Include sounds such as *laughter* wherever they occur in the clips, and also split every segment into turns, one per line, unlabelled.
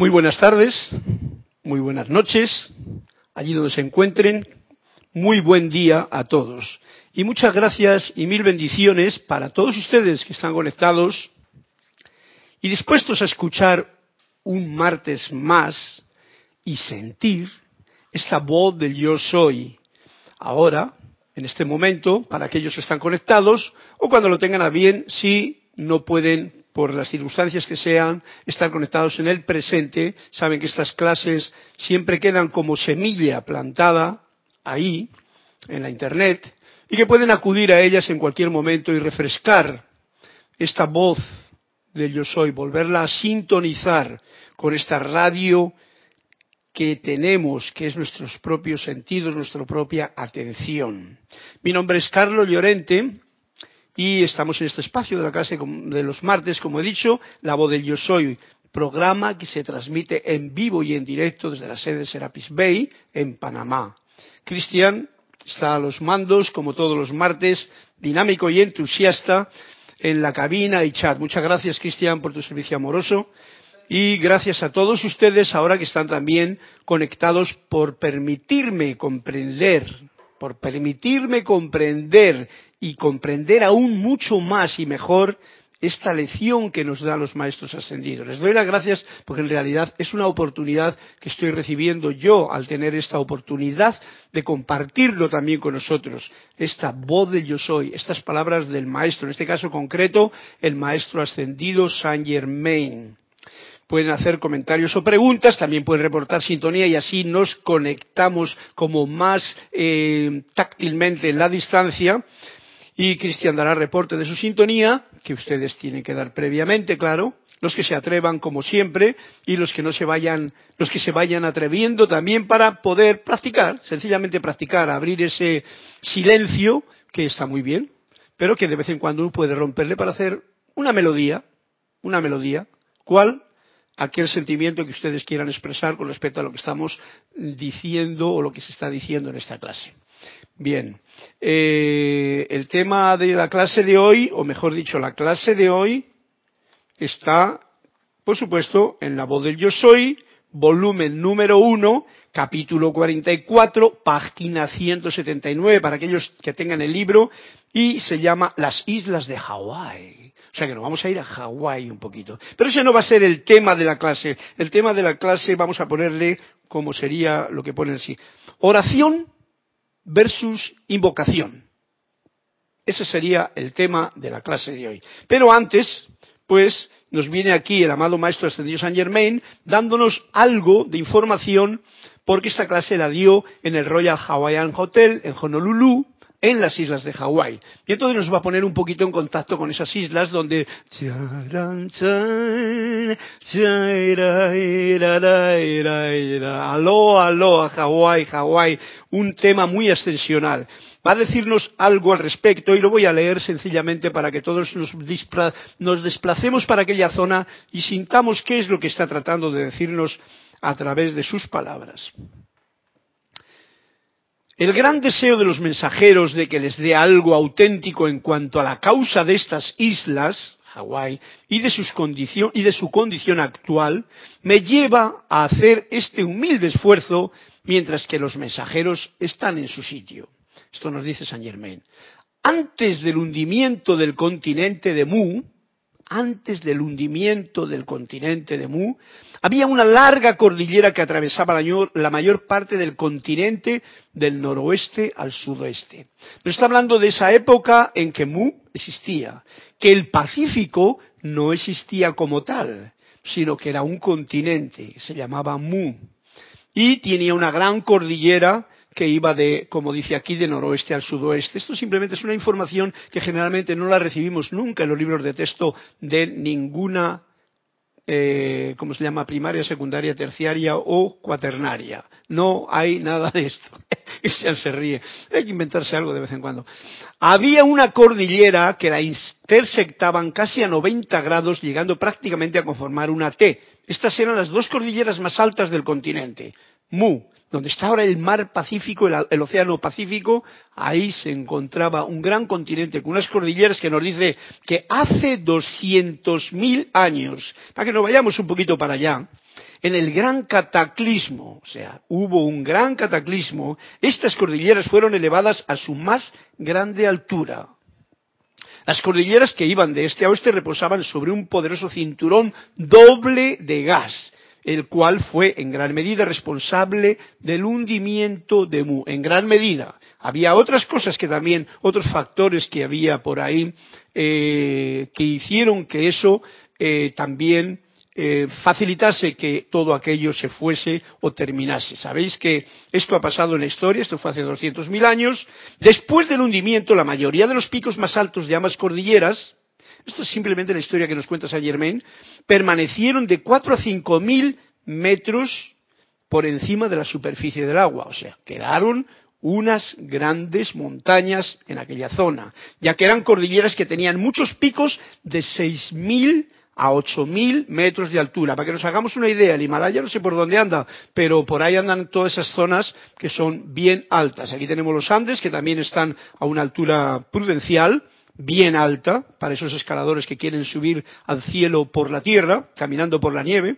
Muy buenas tardes, muy buenas noches, allí donde se encuentren, muy buen día a todos. Y muchas gracias y mil bendiciones para todos ustedes que están conectados y dispuestos a escuchar un martes más y sentir esta voz del yo soy. Ahora, en este momento, para aquellos que están conectados, o cuando lo tengan a bien, si no pueden por las circunstancias que sean, estar conectados en el presente, saben que estas clases siempre quedan como semilla plantada ahí, en la Internet, y que pueden acudir a ellas en cualquier momento y refrescar esta voz del yo soy, volverla a sintonizar con esta radio que tenemos, que es nuestros propios sentidos, nuestra propia atención. Mi nombre es Carlos Llorente y estamos en este espacio de la clase de los martes, como he dicho, La voz del yo soy, programa que se transmite en vivo y en directo desde la sede de Serapis Bay en Panamá. Cristian está a los mandos, como todos los martes, dinámico y entusiasta en la cabina y chat. Muchas gracias, Cristian, por tu servicio amoroso. Y gracias a todos ustedes ahora que están también conectados por permitirme comprender, por permitirme comprender y comprender aún mucho más y mejor esta lección que nos dan los maestros ascendidos. Les doy las gracias porque en realidad es una oportunidad que estoy recibiendo yo al tener esta oportunidad de compartirlo también con nosotros. Esta voz del yo soy, estas palabras del maestro, en este caso concreto, el maestro ascendido Saint Germain pueden hacer comentarios o preguntas, también pueden reportar sintonía y así nos conectamos como más eh, táctilmente en la distancia. Y Cristian dará reporte de su sintonía, que ustedes tienen que dar previamente, claro, los que se atrevan como siempre y los que no se vayan, los que se vayan atreviendo también para poder practicar, sencillamente practicar, abrir ese silencio que está muy bien, pero que de vez en cuando uno puede romperle para hacer una melodía, una melodía, ¿cuál? Aquel sentimiento que ustedes quieran expresar con respecto a lo que estamos diciendo o lo que se está diciendo en esta clase. Bien, eh, el tema de la clase de hoy, o mejor dicho, la clase de hoy está, por supuesto, en la voz del yo soy, volumen número uno, capítulo 44, página 179, para aquellos que tengan el libro, y se llama Las Islas de Hawái. O sea que nos vamos a ir a Hawái un poquito. Pero ese no va a ser el tema de la clase. El tema de la clase vamos a ponerle como sería lo que pone así. Oración versus invocación. Ese sería el tema de la clase de hoy. Pero antes, pues, nos viene aquí el amado Maestro Ascendido Saint Germain dándonos algo de información porque esta clase la dio en el Royal Hawaiian Hotel en Honolulu, en las islas de Hawái. Y entonces nos va a poner un poquito en contacto con esas islas donde... Aló, aló, Hawái, Hawái, un tema muy ascensional. Va a decirnos algo al respecto y lo voy a leer sencillamente para que todos nos desplacemos para aquella zona y sintamos qué es lo que está tratando de decirnos a través de sus palabras. El gran deseo de los mensajeros de que les dé algo auténtico en cuanto a la causa de estas islas, Hawái, y de, y de su condición actual, me lleva a hacer este humilde esfuerzo mientras que los mensajeros están en su sitio. Esto nos dice Saint Germain. Antes del hundimiento del continente de Mu, antes del hundimiento del continente de Mu, había una larga cordillera que atravesaba la mayor, parte del continente del noroeste al sudoeste. Nos está hablando de esa época en que Mu existía, que el Pacífico no existía como tal, sino que era un continente, se llamaba Mu, y tenía una gran cordillera que iba de, como dice aquí, de noroeste al sudoeste. Esto simplemente es una información que generalmente no la recibimos nunca en los libros de texto de ninguna, eh, ¿cómo se llama?, primaria, secundaria, terciaria o cuaternaria. No hay nada de esto. *laughs* Cristian se ríe. Hay que inventarse algo de vez en cuando. Había una cordillera que la intersectaban casi a 90 grados, llegando prácticamente a conformar una T. Estas eran las dos cordilleras más altas del continente. Mu, donde está ahora el mar Pacífico, el, océano Pacífico, ahí se encontraba un gran continente con unas cordilleras que nos dice que hace 200.000 años, para que nos vayamos un poquito para allá, en el gran cataclismo, o sea, hubo un gran cataclismo, estas cordilleras fueron elevadas a su más grande altura. Las cordilleras que iban de este a oeste reposaban sobre un poderoso cinturón doble de gas, el cual fue en gran medida responsable del hundimiento de Mu, en gran medida. Había otras cosas que también, otros factores que había por ahí, eh, que hicieron que eso eh, también eh, facilitase que todo aquello se fuese o terminase. Sabéis que esto ha pasado en la historia, esto fue hace 200.000 años. Después del hundimiento, la mayoría de los picos más altos de ambas cordilleras, esto es simplemente la historia que nos cuenta Saint Germain, permanecieron de 4 a 5 mil metros por encima de la superficie del agua. O sea, quedaron unas grandes montañas en aquella zona, ya que eran cordilleras que tenían muchos picos de 6.000 a 8.000 metros de altura. Para que nos hagamos una idea, el Himalaya no sé por dónde anda, pero por ahí andan todas esas zonas que son bien altas. Aquí tenemos los Andes, que también están a una altura prudencial, bien alta, para esos escaladores que quieren subir al cielo por la tierra, caminando por la nieve.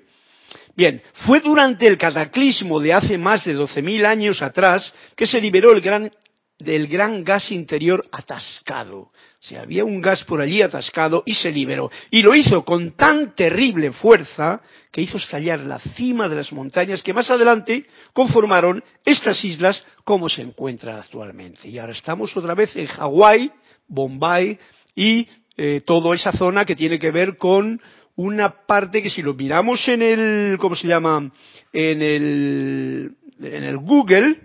Bien, fue durante el cataclismo de hace más de 12.000 años atrás que se liberó el gran, del gran gas interior atascado. O había un gas por allí atascado y se liberó. Y lo hizo con tan terrible fuerza que hizo estallar la cima de las montañas que más adelante conformaron estas islas como se encuentran actualmente. Y ahora estamos otra vez en Hawái, Bombay y eh, toda esa zona que tiene que ver con una parte que si lo miramos en el, ¿cómo se llama? En el, en el Google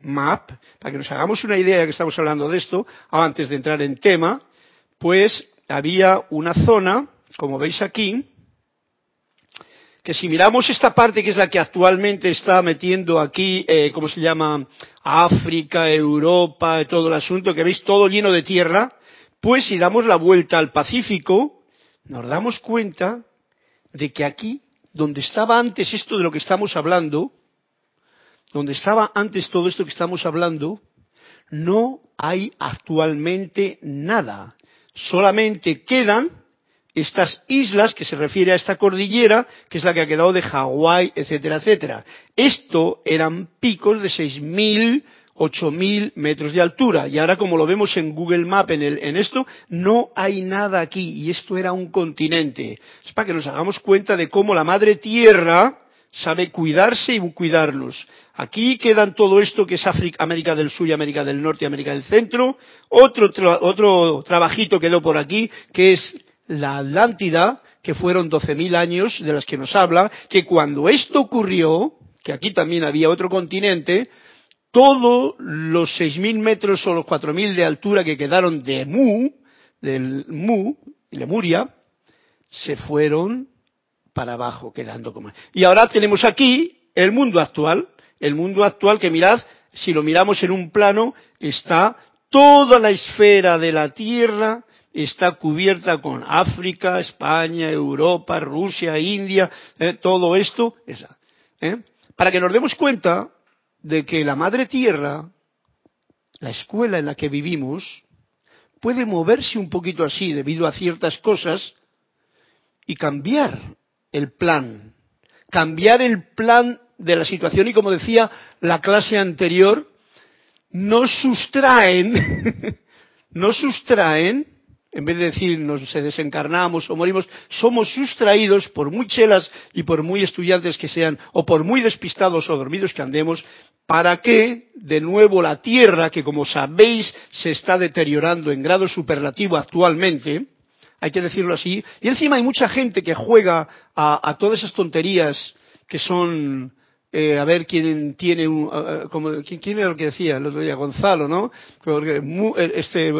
Map, para que nos hagamos una idea que estamos hablando de esto, antes de entrar en tema, pues había una zona, como veis aquí, que si miramos esta parte que es la que actualmente está metiendo aquí, eh, ¿cómo se llama? África, Europa, todo el asunto, que veis todo lleno de tierra, pues si damos la vuelta al Pacífico, nos damos cuenta de que aquí, donde estaba antes esto de lo que estamos hablando, donde estaba antes todo esto que estamos hablando, no hay actualmente nada. Solamente quedan estas islas que se refiere a esta cordillera, que es la que ha quedado de Hawái, etcétera, etcétera. Esto eran picos de 6.000, 8.000 metros de altura. Y ahora, como lo vemos en Google Map en, el, en esto, no hay nada aquí. Y esto era un continente. Es para que nos hagamos cuenta de cómo la Madre Tierra sabe cuidarse y cuidarnos. Aquí quedan todo esto que es América del Sur y América del Norte y América del Centro. Otro, otro trabajito quedó por aquí, que es la Atlántida, que fueron 12.000 años de las que nos habla, que cuando esto ocurrió, que aquí también había otro continente, todos los 6.000 metros o los 4.000 de altura que quedaron de Mu, del Mu, Lemuria, se fueron para abajo, quedando como. Y ahora tenemos aquí el mundo actual, el mundo actual que mirad, si lo miramos en un plano, está toda la esfera de la Tierra está cubierta con África, España, Europa, Rusia, India, eh, todo esto, ¿eh? para que nos demos cuenta de que la Madre Tierra, la escuela en la que vivimos, puede moverse un poquito así debido a ciertas cosas y cambiar el plan, cambiar el plan de la situación y como decía la clase anterior, nos sustraen, *laughs* nos sustraen en vez de decir nos se desencarnamos o morimos, somos sustraídos por muy chelas y por muy estudiantes que sean, o por muy despistados o dormidos que andemos, para que de nuevo la Tierra, que como sabéis se está deteriorando en grado superlativo actualmente, hay que decirlo así, y encima hay mucha gente que juega a, a todas esas tonterías que son eh, a ver quién tiene un, como, ¿quién, quién, era lo que decía el otro día, Gonzalo, ¿no? Porque, eh, este,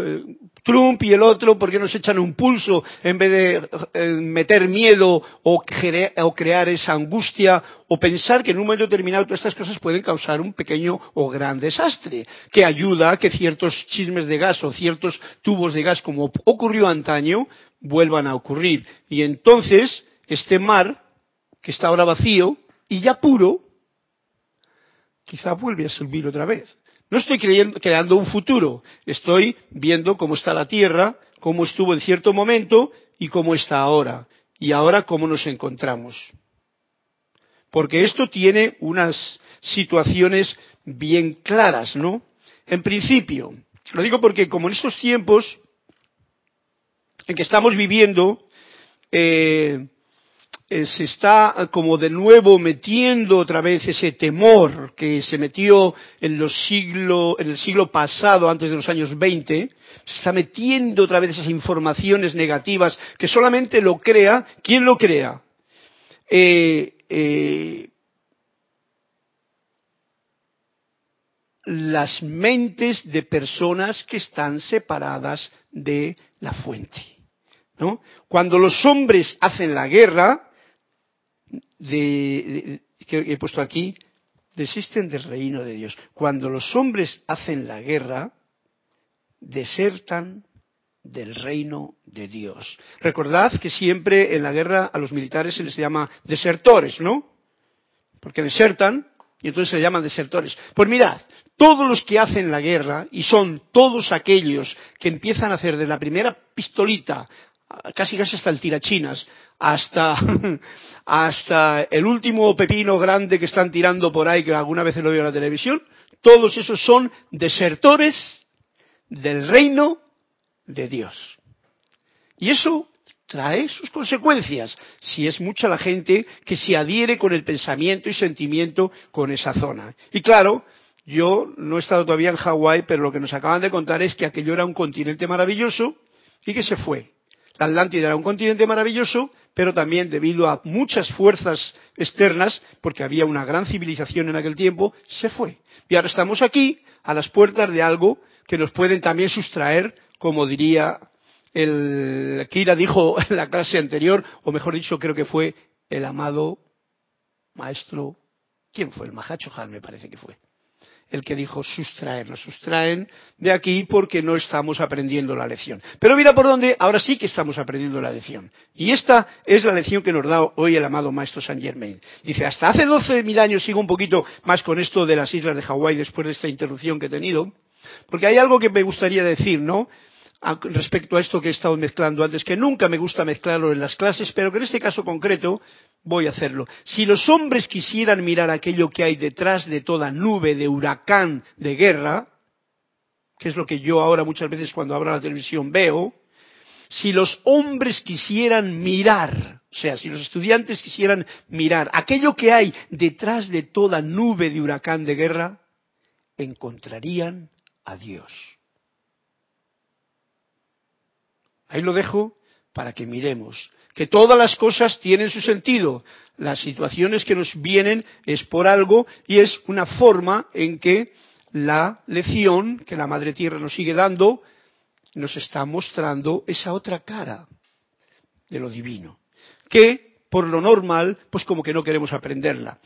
Trump y el otro, ¿por qué nos echan un pulso en vez de eh, meter miedo o, o, crear esa angustia o pensar que en un momento determinado todas estas cosas pueden causar un pequeño o gran desastre, que ayuda a que ciertos chismes de gas o ciertos tubos de gas, como ocurrió antaño, vuelvan a ocurrir. Y entonces, este mar, que está ahora vacío y ya puro, quizá vuelve a subir otra vez. No estoy creando un futuro, estoy viendo cómo está la Tierra, cómo estuvo en cierto momento y cómo está ahora. Y ahora cómo nos encontramos. porque esto tiene unas situaciones bien claras, ¿no? En principio, lo digo porque como en estos tiempos en que estamos viviendo, eh, eh, se está como de nuevo metiendo otra vez ese temor que se metió en los siglo, en el siglo pasado, antes de los años 20, se está metiendo otra vez esas informaciones negativas que solamente lo crea, ¿quién lo crea? Eh, eh, las mentes de personas que están separadas de la fuente. ¿no? Cuando los hombres hacen la guerra, de, que he puesto aquí, desisten del reino de Dios. Cuando los hombres hacen la guerra, desertan del reino de Dios. Recordad que siempre en la guerra a los militares se les llama desertores, ¿no? Porque desertan y entonces se llaman desertores. Pues mirad, todos los que hacen la guerra, y son todos aquellos que empiezan a hacer de la primera pistolita, casi casi hasta el tirachinas, hasta, *laughs* hasta el último pepino grande que están tirando por ahí, que alguna vez lo veo en la televisión, todos esos son desertores del reino de Dios. Y eso trae sus consecuencias si es mucha la gente que se adhiere con el pensamiento y sentimiento con esa zona. Y claro, yo no he estado todavía en Hawái, pero lo que nos acaban de contar es que aquello era un continente maravilloso y que se fue. Atlántida era un continente maravilloso, pero también debido a muchas fuerzas externas, porque había una gran civilización en aquel tiempo, se fue. Y ahora estamos aquí, a las puertas de algo que nos pueden también sustraer, como diría el Kira dijo en la clase anterior, o mejor dicho, creo que fue el amado maestro, ¿quién fue? El Mahacho Han, me parece que fue el que dijo sustraer, nos sustraen de aquí porque no estamos aprendiendo la lección. Pero mira por dónde, ahora sí que estamos aprendiendo la lección. Y esta es la lección que nos da hoy el amado maestro Saint Germain. Dice, hasta hace 12.000 años, sigo un poquito más con esto de las islas de Hawái después de esta interrupción que he tenido, porque hay algo que me gustaría decir, ¿no? Respecto a esto que he estado mezclando antes, que nunca me gusta mezclarlo en las clases, pero que en este caso concreto voy a hacerlo. Si los hombres quisieran mirar aquello que hay detrás de toda nube de huracán de guerra, que es lo que yo ahora muchas veces cuando abro la televisión veo, si los hombres quisieran mirar, o sea, si los estudiantes quisieran mirar aquello que hay detrás de toda nube de huracán de guerra, encontrarían a Dios. Ahí lo dejo para que miremos que todas las cosas tienen su sentido. Las situaciones que nos vienen es por algo y es una forma en que la lección que la Madre Tierra nos sigue dando nos está mostrando esa otra cara de lo divino, que por lo normal, pues como que no queremos aprenderla.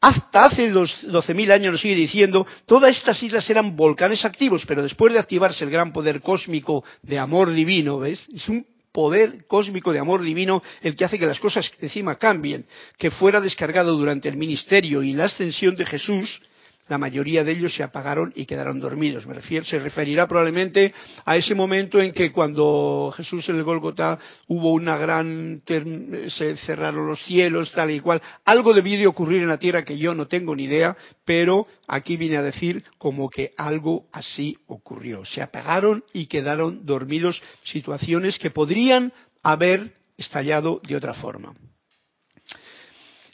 Hasta hace 12.000 años nos sigue diciendo, todas estas islas eran volcanes activos, pero después de activarse el gran poder cósmico de amor divino, ¿ves? Es un poder cósmico de amor divino el que hace que las cosas encima cambien, que fuera descargado durante el ministerio y la ascensión de Jesús, la mayoría de ellos se apagaron y quedaron dormidos. Me refiero, se referirá probablemente a ese momento en que cuando Jesús en el Golgotá hubo una gran, se cerraron los cielos, tal y cual. Algo debió de ocurrir en la tierra que yo no tengo ni idea, pero aquí vine a decir como que algo así ocurrió. Se apagaron y quedaron dormidos, situaciones que podrían haber estallado de otra forma.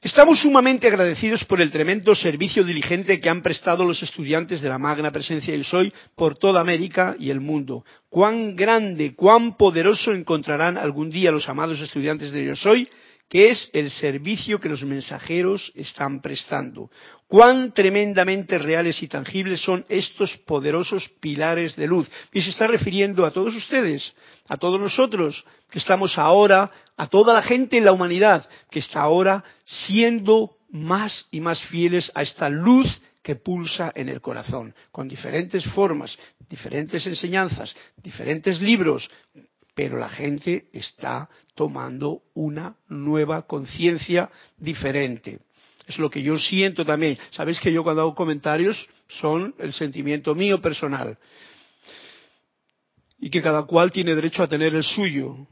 Estamos sumamente agradecidos por el tremendo servicio diligente que han prestado los estudiantes de la Magna Presencia del Soy por toda América y el mundo. Cuán grande, cuán poderoso encontrarán algún día los amados estudiantes de Yo Soy que es el servicio que los mensajeros están prestando. Cuán tremendamente reales y tangibles son estos poderosos pilares de luz. Y se está refiriendo a todos ustedes, a todos nosotros, que estamos ahora, a toda la gente en la humanidad, que está ahora siendo más y más fieles a esta luz que pulsa en el corazón, con diferentes formas, diferentes enseñanzas, diferentes libros, pero la gente está tomando una nueva conciencia diferente. Es lo que yo siento también. Sabéis que yo cuando hago comentarios son el sentimiento mío personal. Y que cada cual tiene derecho a tener el suyo.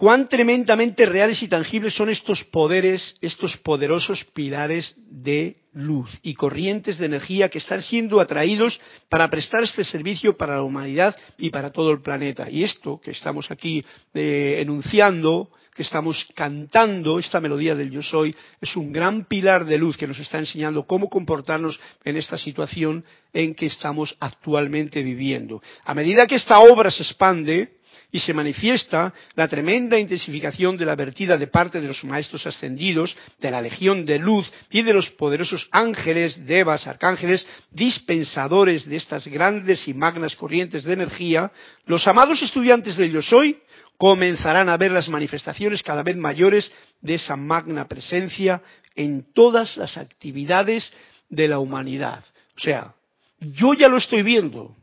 Cuán tremendamente reales y tangibles son estos poderes, estos poderosos pilares de luz y corrientes de energía que están siendo atraídos para prestar este servicio para la humanidad y para todo el planeta. Y esto que estamos aquí eh, enunciando, que estamos cantando, esta melodía del yo soy, es un gran pilar de luz que nos está enseñando cómo comportarnos en esta situación en que estamos actualmente viviendo. A medida que esta obra se expande, y se manifiesta la tremenda intensificación de la vertida de parte de los maestros ascendidos, de la legión de luz y de los poderosos ángeles, devas, arcángeles, dispensadores de estas grandes y magnas corrientes de energía, los amados estudiantes del yo soy comenzarán a ver las manifestaciones cada vez mayores de esa magna presencia en todas las actividades de la humanidad. O sea, yo ya lo estoy viendo,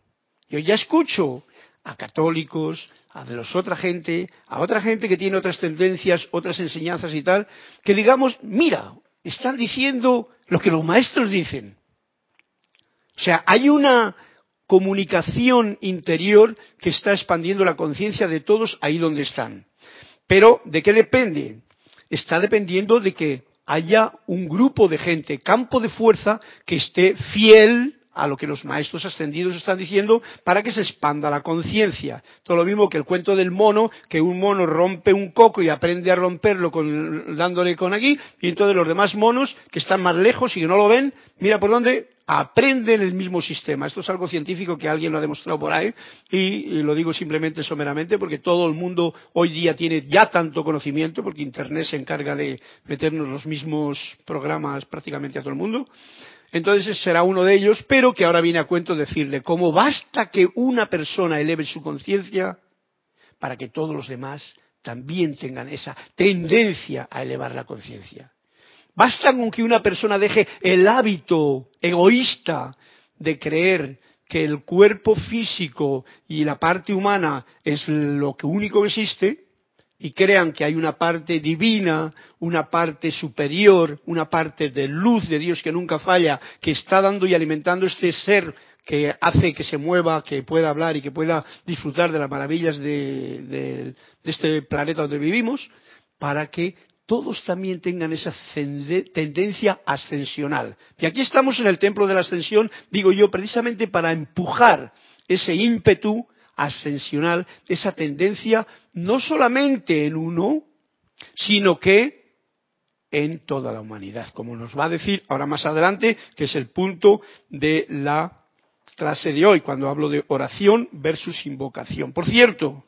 yo ya escucho a católicos, a de los otra gente, a otra gente que tiene otras tendencias, otras enseñanzas y tal, que digamos, mira, están diciendo lo que los maestros dicen. O sea, hay una comunicación interior que está expandiendo la conciencia de todos ahí donde están. Pero, ¿de qué depende? Está dependiendo de que haya un grupo de gente, campo de fuerza, que esté fiel a lo que los maestros ascendidos están diciendo para que se expanda la conciencia. Todo lo mismo que el cuento del mono, que un mono rompe un coco y aprende a romperlo dándole con aquí, y entonces los demás monos que están más lejos y que no lo ven, mira por dónde, aprenden el mismo sistema. Esto es algo científico que alguien lo ha demostrado por ahí y, lo digo simplemente someramente porque todo el mundo hoy día tiene ya tanto conocimiento porque Internet se encarga de meternos los mismos programas prácticamente a todo el mundo entonces será uno de ellos, pero que ahora viene a cuento decirle cómo basta que una persona eleve su conciencia para que todos los demás también tengan esa tendencia a elevar la conciencia. Basta con que una persona deje el hábito egoísta de creer que el cuerpo físico y la parte humana es lo único que existe y crean que hay una parte divina, una parte superior, una parte de luz de Dios que nunca falla, que está dando y alimentando este ser que hace que se mueva, que pueda hablar y que pueda disfrutar de las maravillas de, este planeta donde vivimos, para que todos también tengan esa tendencia ascensional. Y aquí estamos en el templo de la ascensión, digo yo, precisamente para empujar ese ímpetu ascensional, esa tendencia no solamente en uno, sino que en toda la humanidad, como nos va a decir ahora más adelante, que es el punto de la clase de hoy, cuando hablo de oración versus invocación. Por cierto,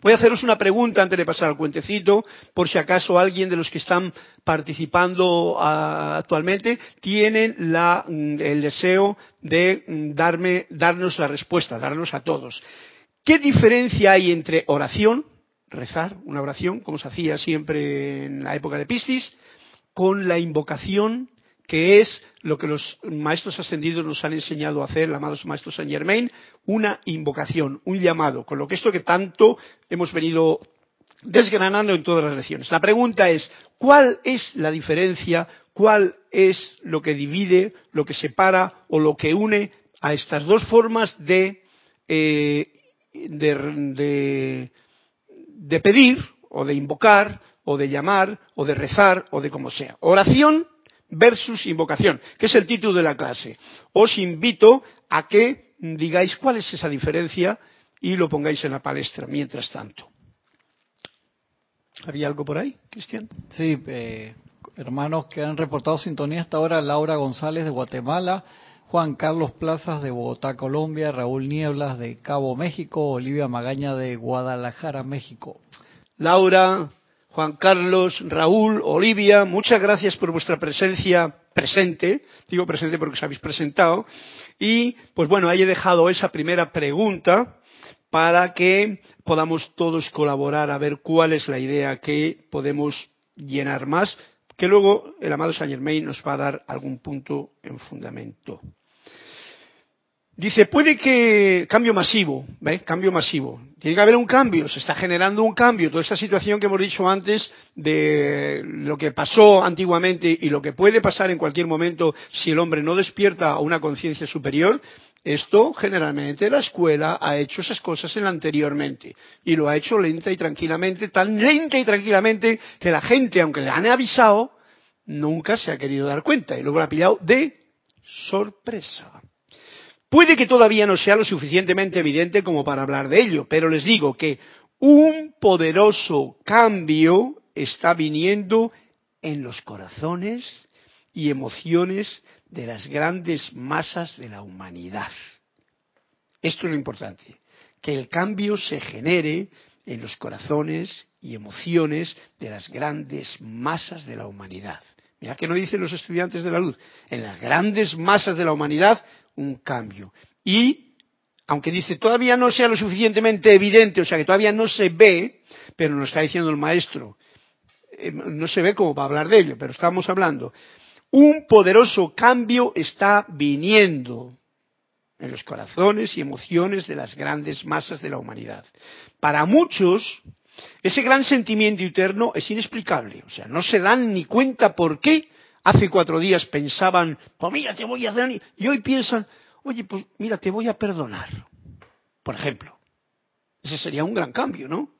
Voy a haceros una pregunta antes de pasar al cuentecito, por si acaso alguien de los que están participando ah, actualmente tienen mm, el deseo de mm, darme, darnos la respuesta, darnos a todos. ¿Qué diferencia hay entre oración, rezar, una oración, como se hacía siempre en la época de Piscis, con la invocación que es lo que los maestros ascendidos nos han enseñado a hacer, el amado maestro Saint Germain, una invocación, un llamado, con lo que esto que tanto hemos venido desgranando en todas las lecciones. La pregunta es, ¿cuál es la diferencia, cuál es lo que divide, lo que separa o lo que une a estas dos formas de, eh, de, de pedir o de invocar o de llamar o de rezar o de como sea? Oración versus invocación, que es el título de la clase. Os invito a que digáis cuál es esa diferencia y lo pongáis en la palestra mientras tanto. ¿Había algo por ahí, Cristian?
Sí, eh, hermanos que han reportado sintonía hasta ahora, Laura González de Guatemala, Juan Carlos Plazas de Bogotá, Colombia, Raúl Nieblas de Cabo, México, Olivia Magaña de Guadalajara, México.
Laura, Juan Carlos, Raúl, Olivia, muchas gracias por vuestra presencia presente, digo presente porque os habéis presentado, y pues bueno, ahí he dejado esa primera pregunta para que podamos todos colaborar a ver cuál es la idea que podemos llenar más, que luego el amado Saint Germain nos va a dar algún punto en fundamento. Dice, puede que cambio masivo, ¿ve? Cambio masivo. Tiene que haber un cambio, se está generando un cambio. Toda esta situación que hemos dicho antes de lo que pasó antiguamente y lo que puede pasar en cualquier momento si el hombre no despierta a una conciencia superior, Esto generalmente la escuela ha hecho esas cosas en anteriormente y lo ha hecho lenta y tranquilamente, tan lenta y tranquilamente que la gente, aunque le han avisado, nunca se ha querido dar cuenta y luego la ha pillado de sorpresa. Puede que todavía no sea lo suficientemente evidente como para hablar de ello, pero les digo que un poderoso cambio está viniendo en los corazones y emociones de las grandes masas de la humanidad. Esto es lo importante, que el cambio se genere en los corazones y emociones de las grandes masas de la humanidad. Mira que no dicen los estudiantes de la luz, en las grandes masas de la humanidad un cambio. Y, aunque dice todavía no sea lo suficientemente evidente, o sea que todavía no se ve, pero nos está diciendo el maestro, eh, no se ve como para hablar de ello, pero estamos hablando un poderoso cambio está viniendo en los corazones y emociones de las grandes masas de la humanidad. Para muchos, ese gran sentimiento interno es inexplicable, o sea, no se dan ni cuenta por qué hace cuatro días pensaban, pues mira, te voy a hacer, y hoy piensan, oye, pues mira, te voy a perdonar, por ejemplo. Ese sería un gran cambio, ¿no?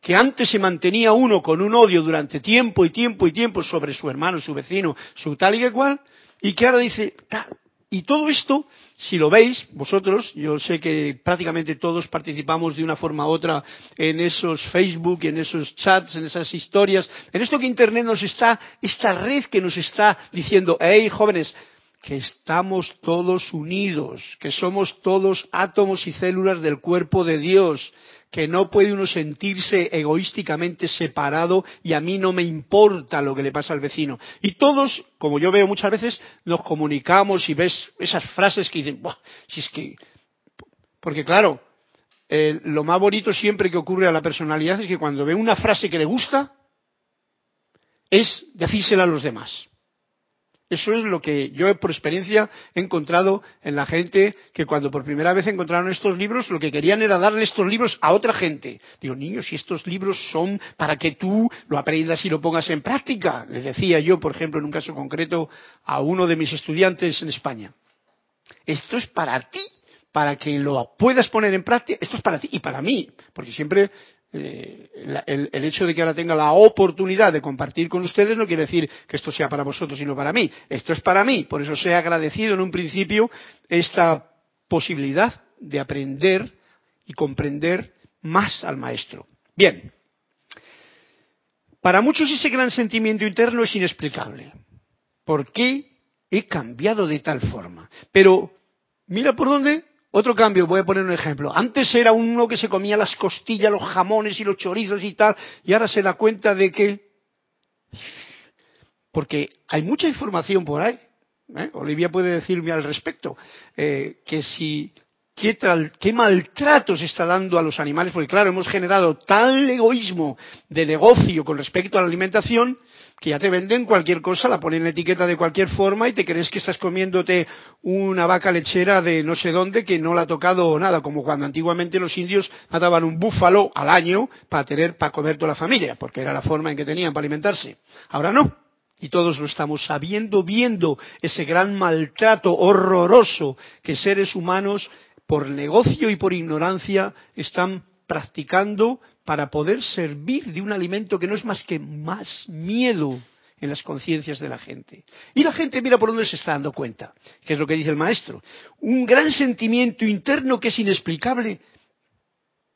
que antes se mantenía uno con un odio durante tiempo y tiempo y tiempo sobre su hermano, su vecino, su tal y que cual, y que ahora dice, tal. Y todo esto, si lo veis, vosotros, yo sé que prácticamente todos participamos de una forma u otra en esos Facebook, en esos chats, en esas historias, en esto que Internet nos está, esta red que nos está diciendo, hey jóvenes, que estamos todos unidos, que somos todos átomos y células del cuerpo de Dios, que no puede uno sentirse egoísticamente separado y a mí no me importa lo que le pasa al vecino. Y todos, como yo veo muchas veces, nos comunicamos y ves esas frases que dicen, Buah, si es que... Porque claro, eh, lo más bonito siempre que ocurre a la personalidad es que cuando ve una frase que le gusta, es decírsela a los demás. Eso es lo que yo por experiencia he encontrado en la gente que cuando por primera vez encontraron estos libros, lo que querían era darle estos libros a otra gente. Digo, niños, si estos libros son para que tú lo aprendas y lo pongas en práctica, le decía yo, por ejemplo, en un caso concreto a uno de mis estudiantes en España. Esto es para ti, para que lo puedas poner en práctica. Esto es para ti y para mí, porque siempre eh, el, hecho de que ahora tenga la oportunidad de compartir con ustedes no quiere decir que esto sea para vosotros, sino para mí. Esto es para mí, por eso se ha agradecido en un principio esta posibilidad de aprender y comprender más al maestro. Bien, para muchos ese gran sentimiento interno es inexplicable. ¿Por qué he cambiado de tal forma? Pero mira por dónde otro cambio, voy a poner un ejemplo. Antes era uno que se comía las costillas, los jamones y los chorizos y tal, y ahora se da cuenta de que... Porque hay mucha información por ahí. ¿eh? Olivia puede decirme al respecto eh, que si qué, maltrato se está dando a los animales, porque claro, hemos generado tal egoísmo de negocio con respecto a la alimentación que ya te venden cualquier cosa, la ponen en etiqueta de cualquier forma y te crees que estás comiéndote una vaca lechera de no sé dónde que no la ha tocado nada, como cuando antiguamente los indios mataban un búfalo al año para tener, para comer toda la familia, porque era la forma en que tenían para alimentarse. Ahora no. Y todos lo estamos sabiendo, viendo ese gran maltrato horroroso que seres humanos, por negocio y por ignorancia, están practicando para poder servir de un alimento que no es más que más miedo en las conciencias de la gente. Y la gente mira por dónde se está dando cuenta, que es lo que dice el maestro. Un gran sentimiento interno que es inexplicable,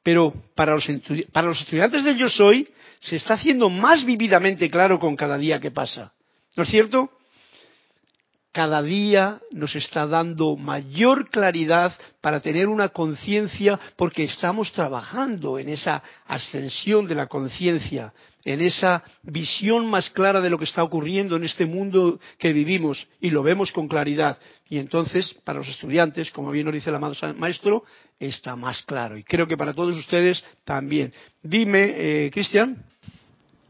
pero para los, para los estudiantes del yo soy se está haciendo más vividamente claro con cada día que pasa. ¿No es cierto? Cada día nos está dando mayor claridad para tener una conciencia porque estamos trabajando en esa ascensión de la conciencia, en esa visión más clara de lo que está ocurriendo en este mundo que vivimos y lo vemos con claridad. Y entonces, para los estudiantes, como bien nos dice el amado maestro, está más claro. Y creo que para todos ustedes también. Dime, eh, Cristian.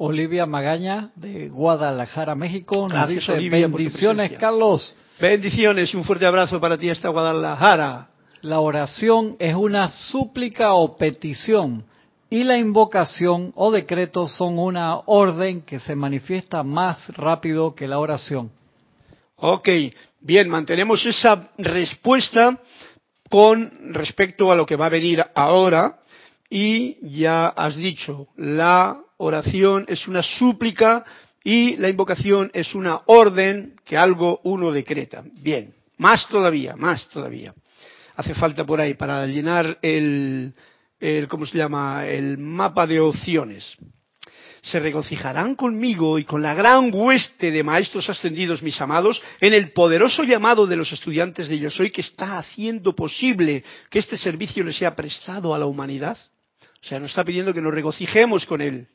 Olivia Magaña de Guadalajara, México. Nos dice bendiciones, Carlos.
Bendiciones y un fuerte abrazo para ti hasta Guadalajara.
La oración es una súplica o petición y la invocación o decreto son una orden que se manifiesta más rápido que la oración.
Ok, bien, mantenemos esa respuesta con respecto a lo que va a venir ahora y ya has dicho, la oración es una súplica y la invocación es una orden que algo uno decreta. Bien, más todavía, más todavía. Hace falta por ahí para llenar el, el ¿cómo se llama? El mapa de opciones se regocijarán conmigo y con la gran hueste de maestros ascendidos, mis amados, en el poderoso llamado de los estudiantes de Yo Soy que está haciendo posible que este servicio le sea prestado a la humanidad. O sea, nos está pidiendo que nos regocijemos con él.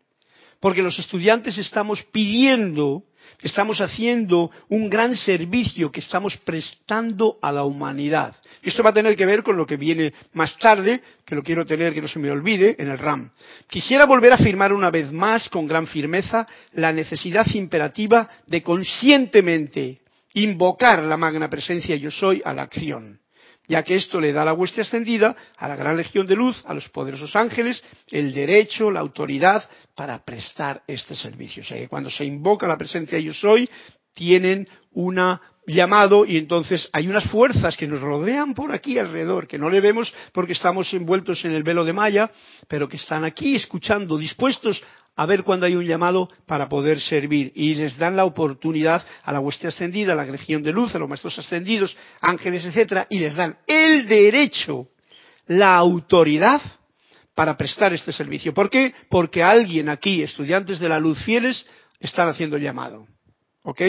Porque los estudiantes estamos pidiendo estamos haciendo un gran servicio que estamos prestando a la humanidad. Y esto va a tener que ver con lo que viene más tarde, que lo quiero tener, que no se me olvide, en el RAM. Quisiera volver a afirmar una vez más, con gran firmeza, la necesidad imperativa de conscientemente invocar la magna presencia yo soy a la acción ya que esto le da la hueste ascendida a la gran legión de luz, a los poderosos ángeles, el derecho, la autoridad para prestar este servicio. O sea que cuando se invoca la presencia yo soy, tienen un llamado y entonces hay unas fuerzas que nos rodean por aquí alrededor, que no le vemos porque estamos envueltos en el velo de Maya, pero que están aquí escuchando, dispuestos a ver cuando hay un llamado para poder servir. Y les dan la oportunidad a la hueste ascendida, a la legión de luz, a los maestros ascendidos, ángeles, etcétera, y les dan el derecho, la autoridad para prestar este servicio. ¿Por qué? Porque alguien aquí, estudiantes de la luz fieles, están haciendo el llamado. ¿Ok?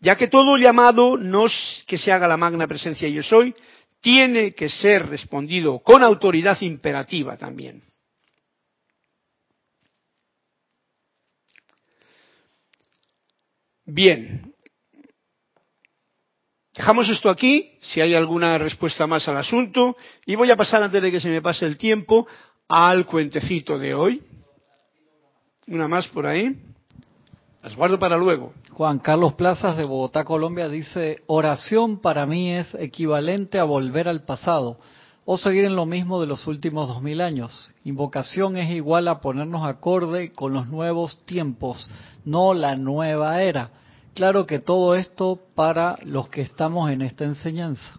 Ya que todo llamado no es que se haga la magna presencia yo soy, tiene que ser respondido con autoridad imperativa también. Bien. Dejamos esto aquí, si hay alguna respuesta más al asunto, y voy a pasar antes de que se me pase el tiempo al cuentecito de hoy. Una más por ahí. Las guardo para luego.
Juan Carlos Plazas de Bogotá, Colombia dice, oración para mí es equivalente a volver al pasado o seguir en lo mismo de los últimos dos mil años. Invocación es igual a ponernos acorde con los nuevos tiempos, no la nueva era. Claro que todo esto para los que estamos en esta enseñanza.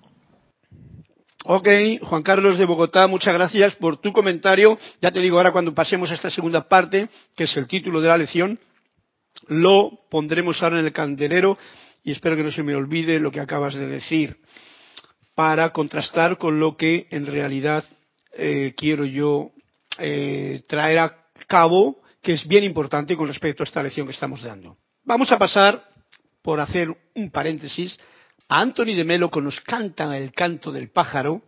Ok, Juan Carlos de Bogotá, muchas gracias por tu comentario. Ya te digo ahora cuando pasemos a esta segunda parte, que es el título de la lección, lo pondremos ahora en el candelero y espero que no se me olvide lo que acabas de decir para contrastar con lo que en realidad eh, quiero yo eh, traer a cabo, que es bien importante con respecto a esta lección que estamos dando. Vamos a pasar, por hacer un paréntesis, a Anthony de Melo que nos canta el canto del pájaro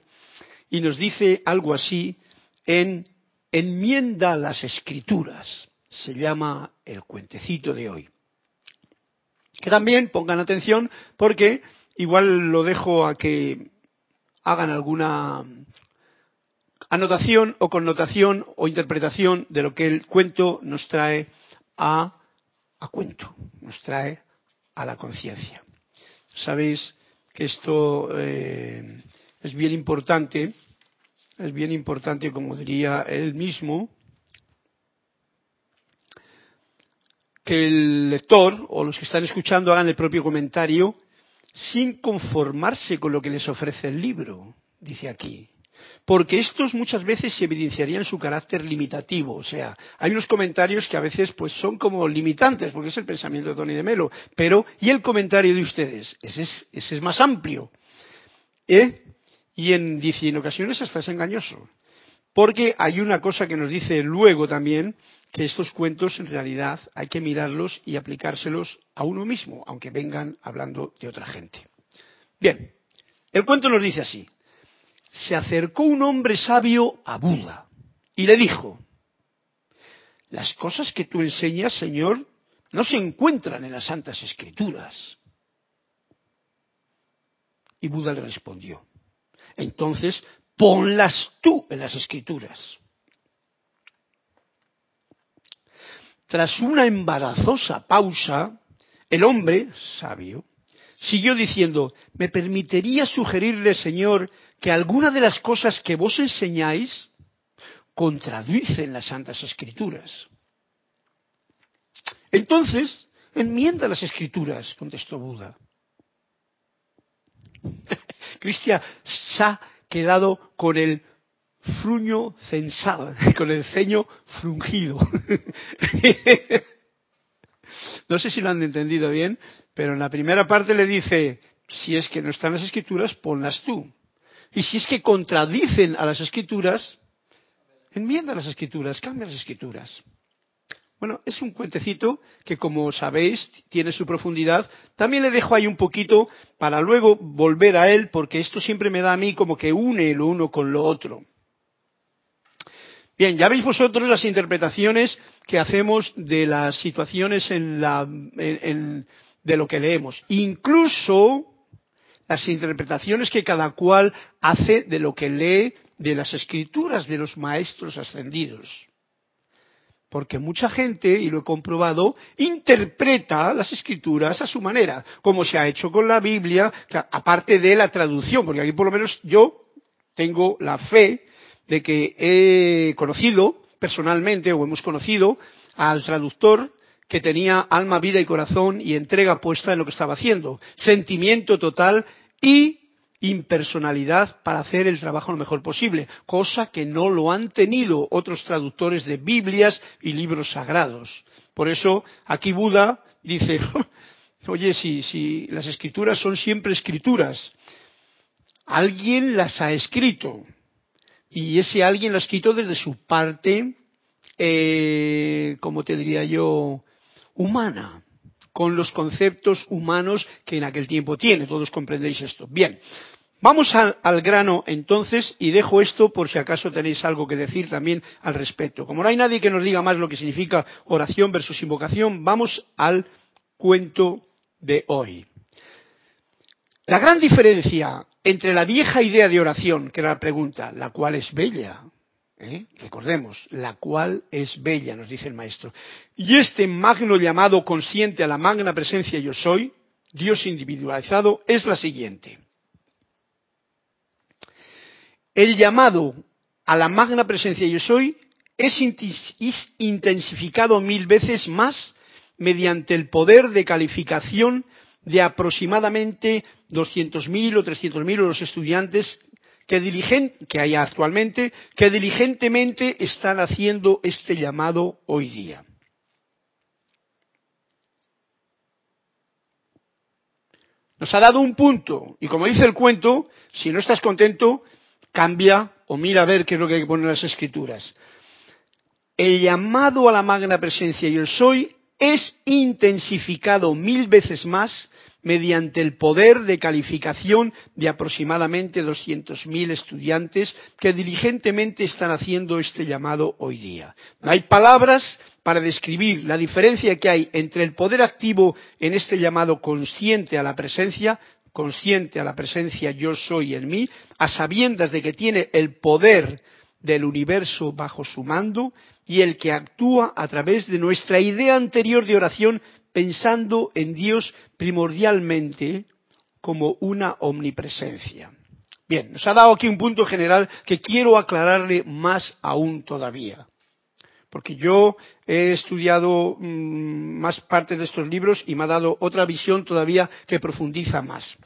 y nos dice algo así en Enmienda las Escrituras. Se llama el cuentecito de hoy. Que también pongan atención porque igual lo dejo a que hagan alguna anotación o connotación o interpretación de lo que el cuento nos trae a, cuento, nos trae a la conciencia. Sabéis que esto eh, es bien importante, es bien importante, como diría él mismo, que el lector o los que están escuchando hagan el propio comentario sin conformarse con lo que les ofrece el libro, dice aquí. Porque estos muchas veces evidenciarían su carácter limitativo. O sea, hay unos comentarios que a veces pues son como limitantes, porque es el pensamiento de Tony de Melo. Pero, ¿y el comentario de ustedes? Ese es, ese es más amplio. ¿Eh? Y en, dice, en ocasiones hasta es engañoso. Porque hay una cosa que nos dice luego también, que estos cuentos en realidad hay que mirarlos y aplicárselos a uno mismo, aunque vengan hablando de otra gente. Bien, el cuento nos dice así. Se acercó un hombre sabio a Buda y le dijo, las cosas que tú enseñas, Señor, no se encuentran en las santas escrituras. Y Buda le respondió, entonces ponlas tú en las escrituras. Tras una embarazosa pausa, el hombre, sabio, siguió diciendo, ¿me permitiría sugerirle, Señor, que alguna de las cosas que vos enseñáis contradicen las Santas Escrituras? Entonces, enmienda las Escrituras, contestó Buda. *laughs* Cristian, sa quedado con el fruño censado, *laughs* con el ceño frungido. *laughs* no sé si lo han entendido bien, pero en la primera parte le dice, si es que no están las escrituras, ponlas tú. Y si es que contradicen a las escrituras, enmienda las escrituras, cambia las escrituras. Bueno, es un cuentecito que, como sabéis, tiene su profundidad. También le dejo ahí un poquito para luego volver a él, porque esto siempre me da a mí como que une lo uno con lo otro. Bien, ya veis vosotros las interpretaciones que hacemos de las situaciones en la, de lo que leemos. Incluso las interpretaciones que cada cual hace de lo que lee de las escrituras de los maestros ascendidos. Porque mucha gente, y lo he comprobado, interpreta las escrituras a su manera, como se ha hecho con la Biblia, aparte de la traducción, porque aquí por lo menos yo tengo la fe de que he conocido personalmente o hemos conocido al traductor que tenía alma, vida y corazón y entrega puesta en lo que estaba haciendo, sentimiento total y impersonalidad para hacer el trabajo lo mejor posible, cosa que no lo han tenido otros traductores de Biblias y libros sagrados. Por eso aquí Buda dice, *laughs* oye, si, si las escrituras son siempre escrituras, alguien las ha escrito, y ese alguien ha escrito desde su parte, eh, como te diría yo, humana, con los conceptos humanos que en aquel tiempo tiene. Todos comprendéis esto. Bien, vamos al, grano entonces y dejo esto por si acaso tenéis algo que decir también al respecto. Como no hay nadie que nos diga más lo que significa oración versus invocación, vamos al cuento de hoy. La gran diferencia entre la vieja idea de oración, que era la pregunta, la cual es bella, ¿eh? recordemos, la cual es bella, nos dice el maestro, y este magno llamado consciente a la magna presencia yo soy, Dios individualizado, es la siguiente. El llamado a la magna presencia yo soy es intensificado mil veces más mediante el poder de calificación de aproximadamente 200.000 o 300.000 los estudiantes que, que hay actualmente, que diligentemente están haciendo este llamado hoy día. Nos ha dado un punto, y como dice el cuento, si no estás contento, cambia o mira a ver qué es lo que hay que poner en las escrituras. El llamado a la magna presencia y el soy es intensificado mil veces más mediante el poder de calificación de aproximadamente 200.000 estudiantes que diligentemente están haciendo este llamado hoy día. No hay palabras para describir la diferencia que hay entre el poder activo en este llamado consciente a la presencia, consciente a la presencia yo soy en mí, a sabiendas de que tiene el poder del universo bajo su mando y el que actúa a través de nuestra idea anterior de oración pensando en Dios primordialmente como una omnipresencia. Bien, nos ha dado aquí un punto general que quiero aclararle más aún todavía. Porque yo he estudiado mmm, más partes de estos libros y me ha dado otra visión todavía que profundiza más.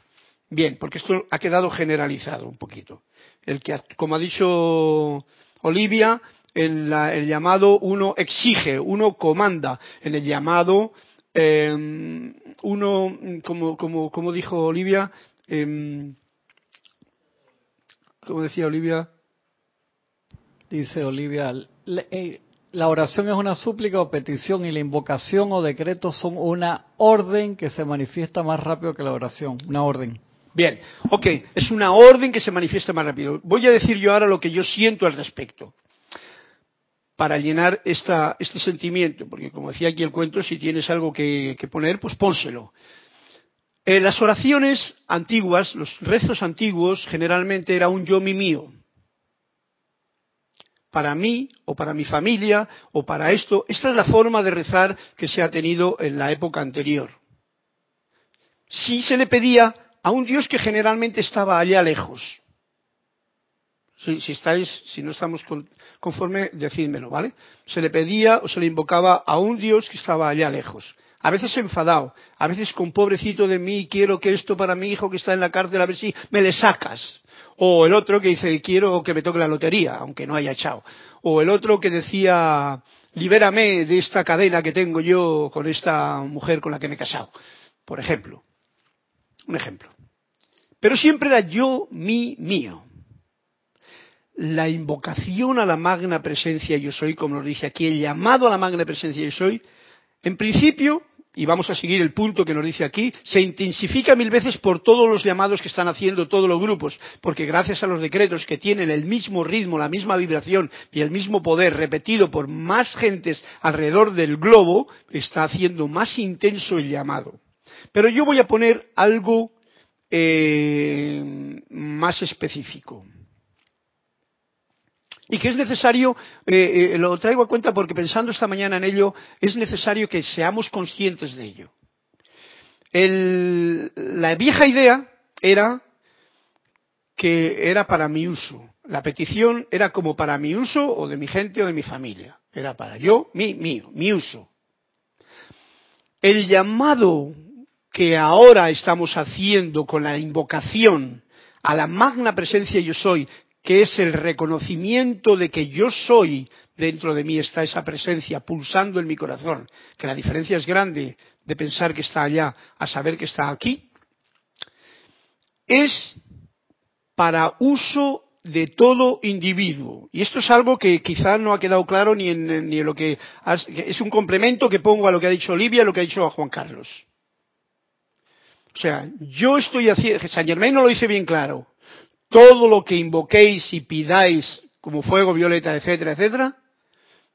Bien, porque esto ha quedado generalizado un poquito. El que, como ha dicho Olivia, en la, el llamado uno exige, uno comanda. En el llamado eh, uno, como, como, como, dijo Olivia, eh, como decía Olivia.
Dice Olivia, eh, la oración es una súplica o petición y la invocación o decreto son una orden que se manifiesta más rápido que la oración, una orden.
Bien, ok, es una orden que se manifiesta más rápido. Voy a decir yo ahora lo que yo siento al respecto para llenar este sentimiento, porque como decía aquí el cuento, si tienes algo que, poner, pues pónselo. En las oraciones antiguas, los rezos antiguos, generalmente era un yo mi mío. Para mí, o para mi familia, o para esto. Esta es la forma de rezar que se ha tenido en la época anterior. Si se le pedía a un Dios que generalmente estaba allá lejos. Si, si, estáis, si no estamos con, conforme, decídmelo, ¿vale? Se le pedía o se le invocaba a un Dios que estaba allá lejos. a veces enfadado, a veces con pobrecito de mí, quiero que esto para mi hijo que está en la cárcel, a ver si me le sacas. O el otro que dice, quiero que me toque la lotería, aunque no haya echado. O el otro que decía, libérame de esta cadena que tengo yo con esta mujer con la que me he casado. Por ejemplo. Un ejemplo. Pero siempre era yo, mi, mío. La invocación a la magna presencia yo soy, como lo dije aquí, el llamado a la magna presencia yo soy, en principio y vamos a seguir el punto que nos dice aquí, se intensifica mil veces por todos los llamados que están haciendo todos los grupos, porque gracias a los decretos que tienen el mismo ritmo, la misma vibración y el mismo poder repetido por más gentes alrededor del globo, está haciendo más intenso el llamado. Pero yo voy a poner algo eh, más específico y que es necesario, eh, eh, lo traigo a cuenta porque pensando esta mañana en ello, es necesario que seamos conscientes de ello. la vieja idea era que era para mi uso. La petición era como para mi uso o de mi gente o de mi familia. Era para yo, mi, mío, mi uso. El llamado que ahora estamos haciendo con la invocación a la magna presencia yo soy, que es el reconocimiento de que yo soy, dentro de mí está esa presencia pulsando en mi corazón, que la diferencia es grande de pensar que está allá a saber que está aquí, es para uso de todo individuo. Y esto es algo que quizá no ha quedado claro ni en, lo que es un complemento que pongo a lo que ha dicho Olivia, a lo que ha dicho a Juan Carlos. O sea, yo estoy haciendo, San Germain no lo dice bien claro todo lo que invoquéis y pidáis como fuego violeta, etcétera, etcétera,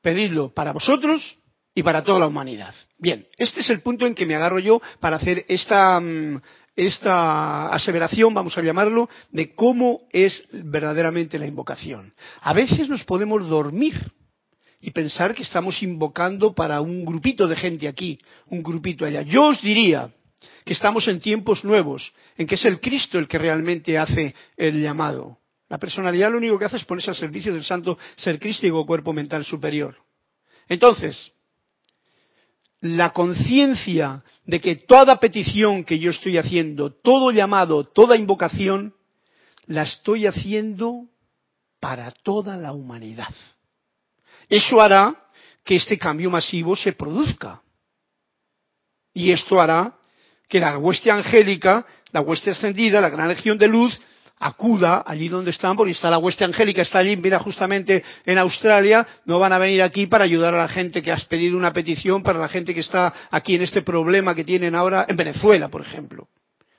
pedidlo para vosotros y para toda la humanidad. Bien, este es el punto en que me agarro yo para hacer esta, mm, esta aseveración, vamos a llamarlo, de cómo es verdaderamente la invocación. A veces nos podemos dormir y pensar que estamos invocando para un grupito de gente aquí, un grupito allá. Yo os diría, que estamos en tiempos nuevos, en que es el Cristo el que realmente hace el llamado. La personalidad lo único que hace es ponerse al servicio del santo ser crístico cuerpo mental superior. Entonces, la conciencia de que toda petición que yo estoy haciendo, todo llamado, toda invocación, la estoy haciendo para toda la humanidad. Eso hará que este cambio masivo se produzca. Y esto hará que la hueste angélica, la hueste ascendida, la gran legión de luz, acuda allí donde están, porque está la hueste angélica, está allí, mira, justamente en Australia, no van a venir aquí para ayudar a la gente que has pedido una petición, para la gente que está aquí en este problema que tienen ahora en Venezuela, por ejemplo.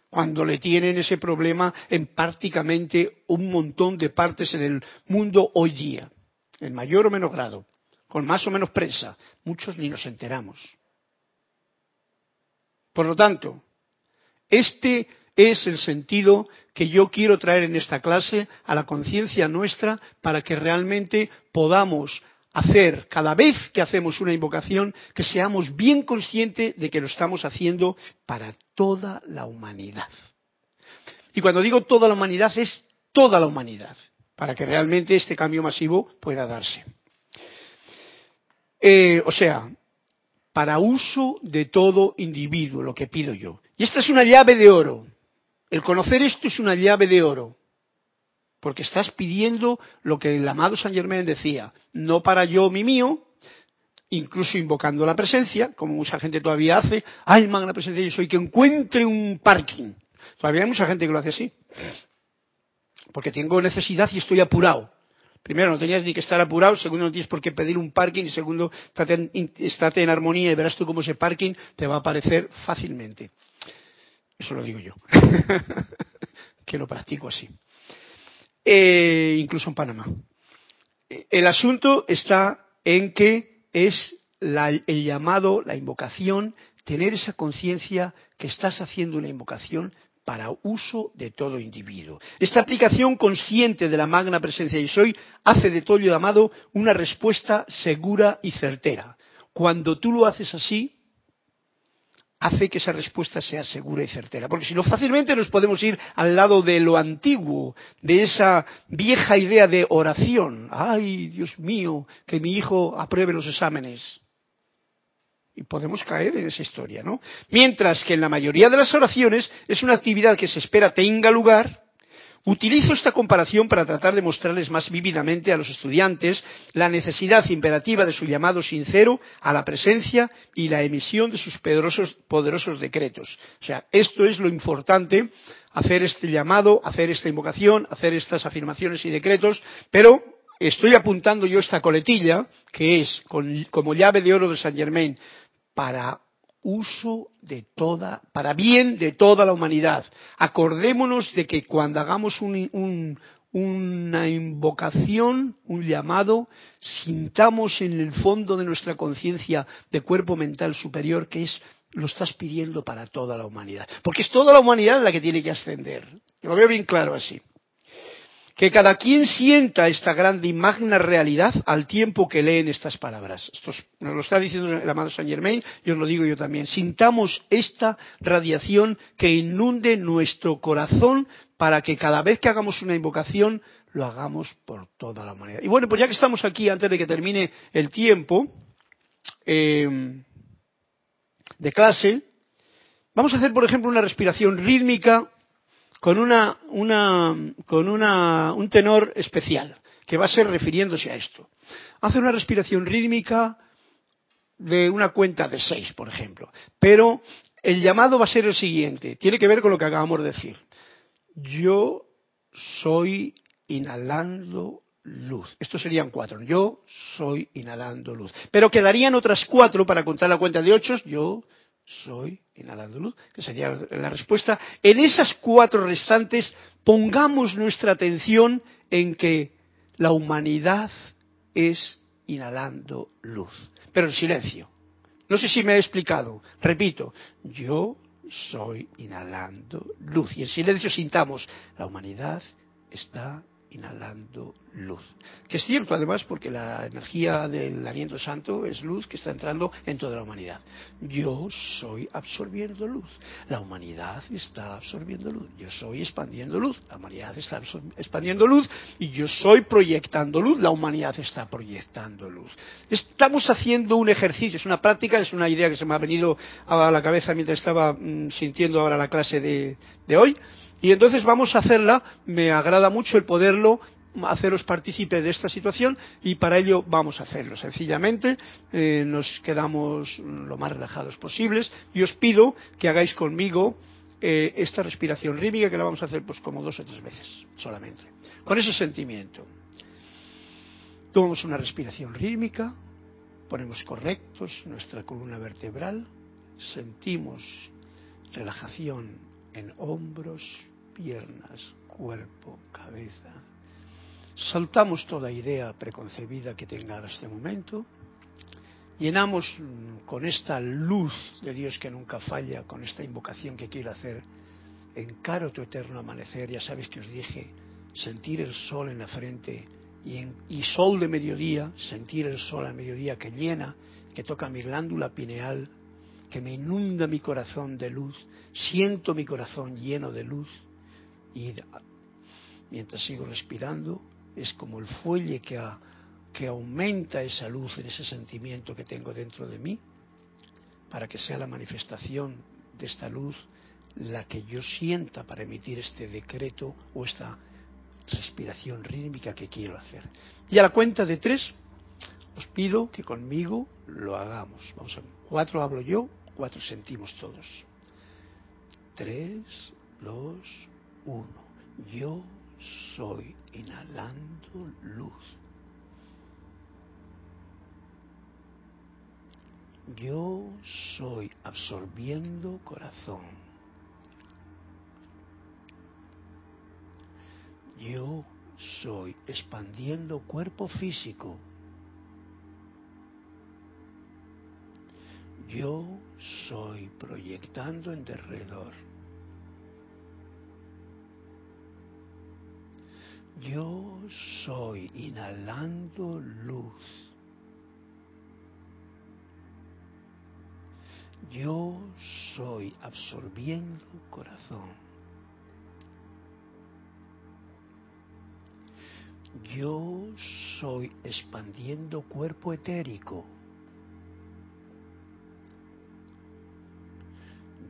Cuando le tienen ese problema en prácticamente un montón de partes en el mundo hoy día, en mayor o menor grado, con más o menos prensa. Muchos ni nos enteramos. Por lo tanto, este es el sentido que yo quiero traer en esta clase a la conciencia nuestra para que realmente podamos hacer cada vez que hacemos una invocación que seamos bien conscientes de que lo estamos haciendo para toda la humanidad. Y cuando digo toda la humanidad es toda la humanidad, para que realmente este cambio masivo pueda darse. Eh, o sea, para uso de todo individuo, lo que pido yo. Y esta es una llave de oro. El conocer esto es una llave de oro. Porque estás pidiendo lo que el amado San Germain decía, no para yo mi mío, incluso invocando la presencia, como mucha gente todavía hace, ay, magna presencia yo soy, que encuentre un parking. Todavía hay mucha gente que lo hace así. Porque tengo necesidad y estoy apurado. Primero, no tenías ni que estar apurado, segundo, no tienes por qué pedir un parking y segundo, estate en, armonía y verás tú cómo ese parking te va a aparecer fácilmente. Eso lo digo yo, *laughs* que lo practico así. Eh, incluso en Panamá. El asunto está en que es el llamado, la invocación, tener esa conciencia que estás haciendo una invocación para uso de todo individuo. Esta aplicación consciente de la magna presencia y soy hace de todo llamado una respuesta segura y certera. Cuando tú lo haces así, hace que esa respuesta sea segura y certera. Porque si no, fácilmente nos podemos ir al lado de lo antiguo, de esa vieja idea de oración. Ay, Dios mío, que mi hijo apruebe los exámenes. Y podemos caer en esa historia, ¿no? Mientras que en la mayoría de las oraciones es una actividad que se espera tenga lugar, utilizo esta comparación para tratar de mostrarles más vívidamente a los estudiantes la necesidad imperativa de su llamado sincero a la presencia y la emisión de sus poderosos, poderosos decretos. O sea, esto es lo importante, hacer este llamado, hacer esta invocación, hacer estas afirmaciones y decretos, pero estoy apuntando yo esta coletilla, que es como llave de oro de San Germain, para uso de toda, para bien de toda la humanidad. Acordémonos de que cuando hagamos una invocación, un llamado, sintamos en el fondo de nuestra conciencia de cuerpo mental superior que es lo estás pidiendo para toda la humanidad. Porque es toda la humanidad la que tiene que ascender. Yo lo veo bien claro así que cada quien sienta esta grande y magna realidad al tiempo que leen estas palabras. Esto nos lo está diciendo el amado Saint Germain y os lo digo yo también. Sintamos esta radiación que inunde nuestro corazón para que cada vez que hagamos una invocación lo hagamos por toda la humanidad. Y bueno, pues ya que estamos aquí, antes de que termine el tiempo eh, de clase, vamos a hacer, por ejemplo, una respiración rítmica con, una, una, con una, un tenor especial, que va a ser refiriéndose a esto. Hace una respiración rítmica de una cuenta de seis, por ejemplo. Pero el llamado va a ser el siguiente, tiene que ver con lo que acabamos de decir. Yo soy inhalando luz. Estos serían cuatro. Yo soy inhalando luz. Pero quedarían otras cuatro para contar la cuenta de ocho. Yo soy inhalando luz, que sería la respuesta. En esas cuatro restantes pongamos nuestra atención en que la humanidad es inhalando luz, pero en silencio. No sé si me he explicado. Repito, yo soy inhalando luz y en silencio sintamos, la humanidad está inhalando luz. Que es cierto además porque la energía del aliento santo es luz que está entrando en toda la humanidad. Yo soy absorbiendo luz. La humanidad está absorbiendo luz. Yo soy expandiendo luz. La humanidad está expandiendo luz y yo soy proyectando luz. La humanidad está proyectando luz. Estamos haciendo un ejercicio, es una práctica, es una idea que se me ha venido a la cabeza mientras estaba mm, sintiendo ahora la clase de, de hoy y entonces vamos a hacerla, me agrada mucho el poderlo haceros partícipe de esta situación y para ello vamos a hacerlo. Sencillamente eh, nos quedamos lo más relajados posibles y os pido que hagáis conmigo eh, esta respiración rítmica que la vamos a hacer pues como dos o tres veces solamente. Con ese sentimiento. Tomamos una respiración rítmica, ponemos correctos nuestra columna vertebral, sentimos relajación en hombros, piernas, cuerpo, cabeza. Soltamos toda idea preconcebida que tenga en este momento. Llenamos con esta luz de Dios que nunca falla, con esta invocación que quiero hacer. Encaro tu eterno amanecer, ya sabes que os dije, sentir el sol en la frente y, y sol de mediodía, sentir el sol al mediodía que llena, que toca mi glándula pineal, que me inunda mi corazón de luz, siento mi corazón lleno de luz y mientras sigo respirando es como el fuelle que, que aumenta esa luz en ese sentimiento que tengo dentro de mí para que sea la manifestación de esta luz la que yo sienta para emitir este decreto o esta respiración rítmica que quiero hacer. Y a la cuenta de tres, os pido que conmigo lo hagamos. Vamos a. Cuatro hablo yo, cuatro sentimos todos. Tres, dos, uno. Yo soy inhalando luz. Yo soy absorbiendo corazón. Yo soy expandiendo cuerpo físico. Yo soy proyectando en derredor. Yo soy inhalando luz. Yo soy absorbiendo corazón. Yo soy expandiendo cuerpo etérico.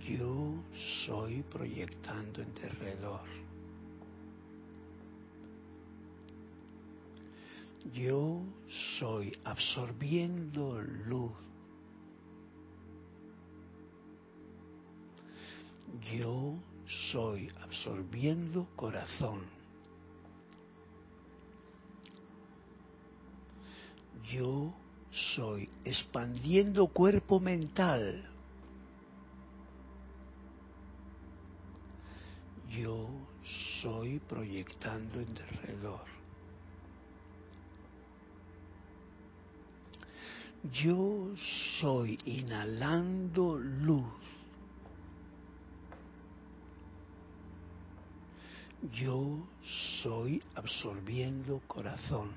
Yo soy proyectando en derredor. Yo soy absorbiendo luz. Yo soy absorbiendo corazón. Yo soy expandiendo cuerpo mental. Yo soy proyectando en derredor. Yo soy inhalando luz. Yo soy absorbiendo corazón.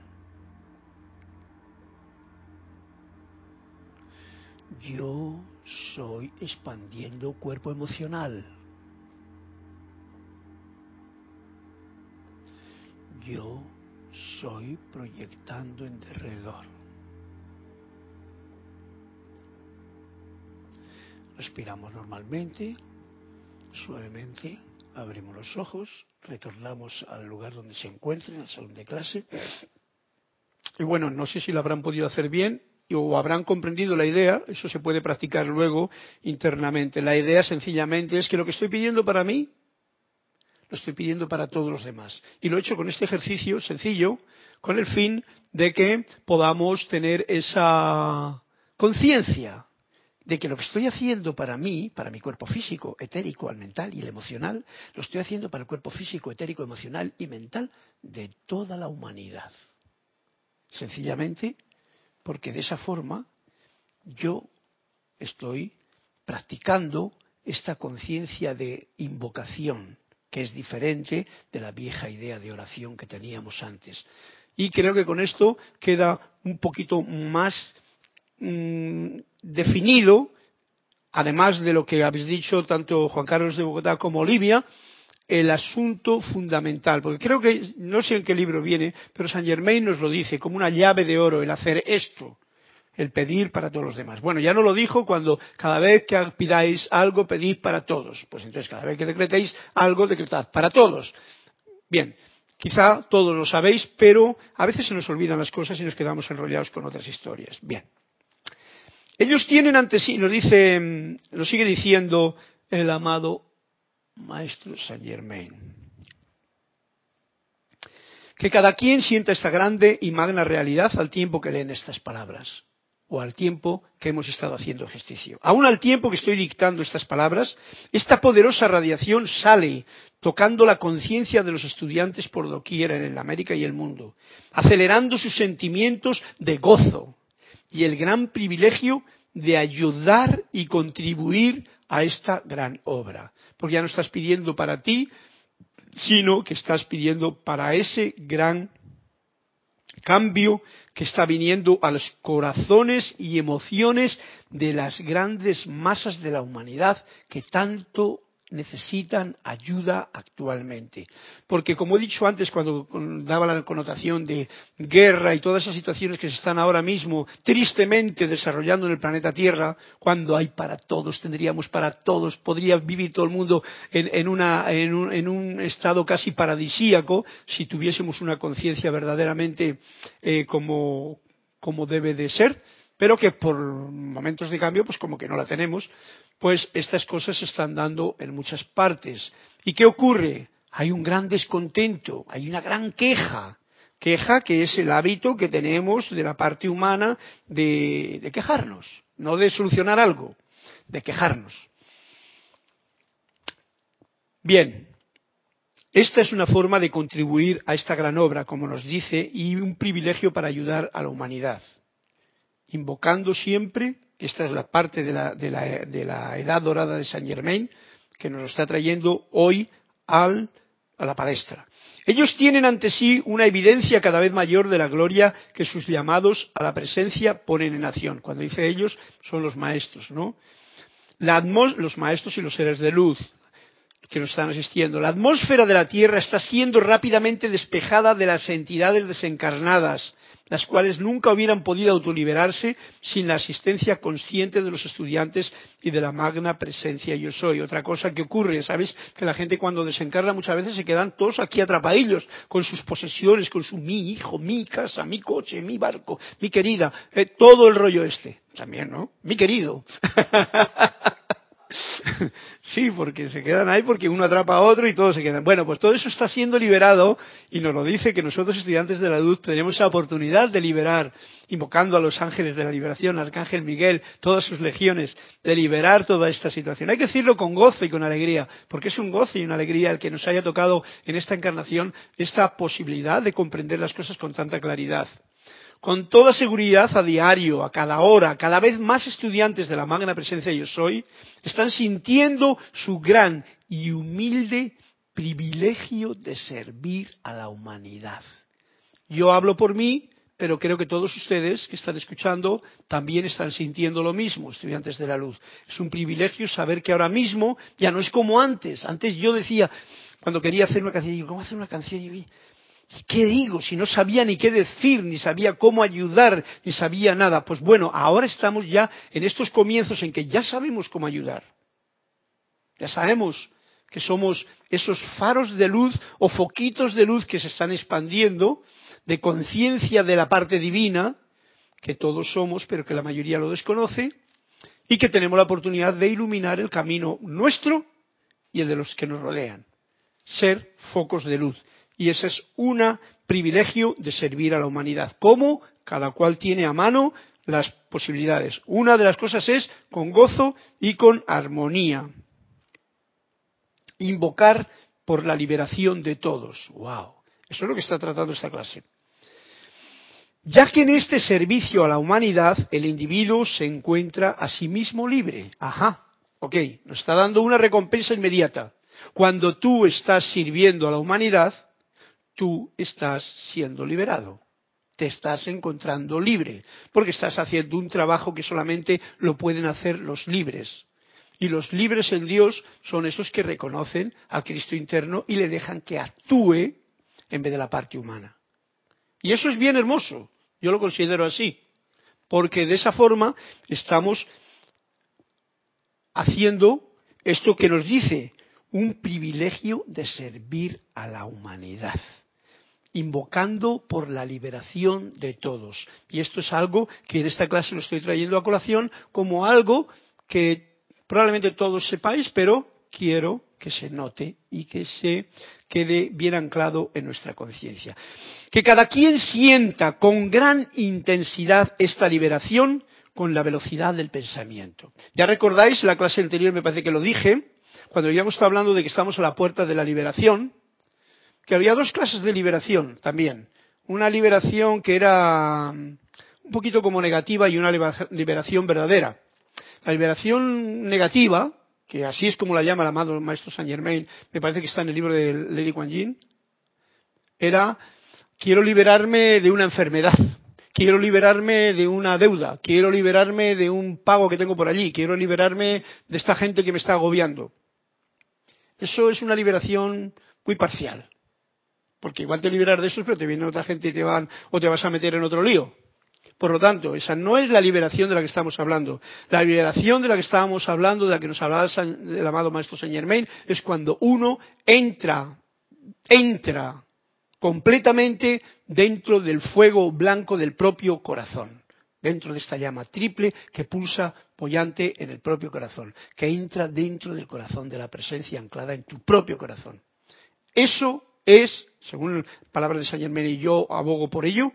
Yo soy expandiendo cuerpo emocional. Yo soy proyectando en derredor. Respiramos normalmente, suavemente, abrimos los ojos, retornamos al lugar donde se encuentren, al salón de clase. Y bueno, no sé si lo habrán podido hacer bien o habrán comprendido la idea, eso se puede practicar luego internamente. La idea sencillamente es que lo que estoy pidiendo para mí, lo estoy pidiendo para todos los demás. Y lo he hecho con este ejercicio sencillo, con el fin de que podamos tener esa conciencia de que lo que estoy haciendo para mí, para mi cuerpo físico, etérico, el mental y el emocional, lo estoy haciendo para el cuerpo físico, etérico, emocional y mental de toda la humanidad. Sencillamente porque de esa forma yo estoy practicando esta conciencia de invocación, que es diferente de la vieja idea de oración que teníamos antes. Y creo que con esto queda un poquito más Mm, definido, además de lo que habéis dicho tanto Juan Carlos de Bogotá como Olivia, el asunto fundamental, porque creo que, no sé en qué libro viene, pero Saint Germain nos lo dice como una llave de oro, el hacer esto, el pedir para todos los demás. Bueno, ya no lo dijo cuando cada vez que pidáis algo, pedid para todos. Pues entonces cada vez que decretéis algo, decretad para todos. Bien, quizá todos lo sabéis, pero a veces se nos olvidan las cosas y nos quedamos enrollados con otras historias. Bien. Ellos tienen ante sí, nos dice, nos sigue diciendo el amado Maestro Saint Germain, que cada quien sienta esta grande y magna realidad al tiempo que leen estas palabras o al tiempo que hemos estado haciendo ejercicio. Aún al tiempo que estoy dictando estas palabras, esta poderosa radiación sale tocando la conciencia de los estudiantes por doquier en América y el mundo, acelerando sus sentimientos de gozo, y el gran privilegio de ayudar y contribuir a esta gran obra. Porque ya no estás pidiendo para ti, sino que estás pidiendo para ese gran cambio que está viniendo a los corazones y emociones de las grandes masas de la humanidad que tanto necesitan ayuda actualmente. Porque, como he dicho antes, cuando daba la connotación de guerra y todas esas situaciones que se están ahora mismo tristemente desarrollando en el planeta Tierra, cuando hay para todos, tendríamos para todos, podría vivir todo el mundo en, un, estado casi paradisíaco si tuviésemos una conciencia verdaderamente eh, como, como debe de ser pero que por momentos de cambio, pues como que no la tenemos, pues estas cosas se están dando en muchas partes. ¿Y qué ocurre? Hay un gran descontento, hay una gran queja, queja que es el hábito que tenemos de la parte humana de, de quejarnos, no de solucionar algo, de quejarnos. Bien, esta es una forma de contribuir a esta gran obra, como nos dice, y un privilegio para ayudar a la humanidad invocando siempre, esta es la parte de la, de la, edad dorada de Saint Germain, que nos lo está trayendo hoy al, a la palestra. Ellos tienen ante sí una evidencia cada vez mayor de la gloria que sus llamados a la presencia ponen en acción. Cuando dice ellos, son los maestros, ¿no? los maestros y los seres de luz, que nos están asistiendo. La atmósfera de la Tierra está siendo rápidamente despejada de las entidades desencarnadas, las cuales nunca hubieran podido autoliberarse sin la asistencia consciente de los estudiantes y de la magna presencia yo soy. Otra cosa que ocurre, ¿sabéis? Que la gente cuando desencarna muchas veces se quedan todos aquí atrapadillos con sus posesiones, con su mi hijo, mi casa, mi coche, mi barco, mi querida, eh, todo el rollo este. También, ¿no? Mi querido. *laughs* Sí, porque se quedan ahí porque uno atrapa a otro y todos se quedan. Bueno, pues todo eso está siendo liberado y nos lo dice que nosotros estudiantes de la luz tenemos la oportunidad de liberar, invocando a los ángeles de la liberación, Arcángel Miguel, todas sus legiones, de liberar toda esta situación. Hay que decirlo con gozo y con alegría, porque es un gozo y una alegría el que nos haya tocado en esta encarnación esta posibilidad de comprender las cosas con tanta claridad con toda seguridad a diario, a cada hora, cada vez más estudiantes de la magna presencia yo soy, están sintiendo su gran y humilde privilegio de servir a la humanidad. Yo hablo por mí, pero creo que todos ustedes que están escuchando también están sintiendo lo mismo, estudiantes de la luz. Es un privilegio saber que ahora mismo ya no es como antes. Antes yo decía, cuando quería hacer una canción, digo, ¿cómo hacer una canción? Y ¿Qué digo? Si no sabía ni qué decir, ni sabía cómo ayudar, ni sabía nada. Pues bueno, ahora estamos ya en estos comienzos en que ya sabemos cómo ayudar. Ya sabemos que somos esos faros de luz o foquitos de luz que se están expandiendo de conciencia de la parte divina, que todos somos, pero que la mayoría lo desconoce, y que tenemos la oportunidad de iluminar el camino nuestro y el de los que nos rodean. Ser focos de luz. Y ese es un privilegio de servir a la humanidad. ¿Cómo? Cada cual tiene a mano las posibilidades. Una de las cosas es con gozo y con armonía. Invocar por la liberación de todos. ¡Wow! Eso es lo que está tratando esta clase. Ya que en este servicio a la humanidad el individuo se encuentra a sí mismo libre. Ajá, ok, nos está dando una recompensa inmediata. Cuando tú estás sirviendo a la humanidad, tú estás siendo liberado. Te estás encontrando libre, porque estás haciendo un trabajo que solamente lo pueden hacer los libres. Y los libres en Dios son esos que reconocen al Cristo interno y le dejan que actúe en vez de la parte humana. Y eso es bien hermoso, yo lo considero así, porque de esa forma estamos haciendo esto que nos dice, un privilegio de servir a la humanidad invocando por la liberación de todos. Y esto es algo que en esta clase lo estoy trayendo a colación como algo que probablemente todos sepáis, pero quiero que se note y que se quede bien anclado en nuestra conciencia. Que cada quien sienta con gran intensidad esta liberación con la velocidad del pensamiento. Ya recordáis, en la clase anterior me parece que lo dije, cuando habíamos estado hablando de que estamos a la puerta de la liberación, que había dos clases de liberación también. Una liberación que era un poquito como negativa y una liberación verdadera. La liberación negativa, que así es como la llama el amado maestro Saint Germain, me parece que está en el libro de Lady Kuan era quiero liberarme de una enfermedad, quiero liberarme de una deuda, quiero liberarme de un pago que tengo por allí, quiero liberarme de esta gente que me está agobiando. Eso es una liberación muy parcial. Porque igual te liberas de eso, pero te viene otra gente y te van, o te vas a meter en otro lío. Por lo tanto, esa no es la liberación de la que estamos hablando. La liberación de la que estábamos hablando, de la que nos hablaba el amado Maestro Saint Germain, es cuando uno entra, entra completamente dentro del fuego blanco del propio corazón, dentro de esta llama triple que pulsa pollante en el propio corazón, que entra dentro del corazón de la presencia anclada en tu propio corazón. Eso es, según palabras de Saint Germain y yo abogo por ello,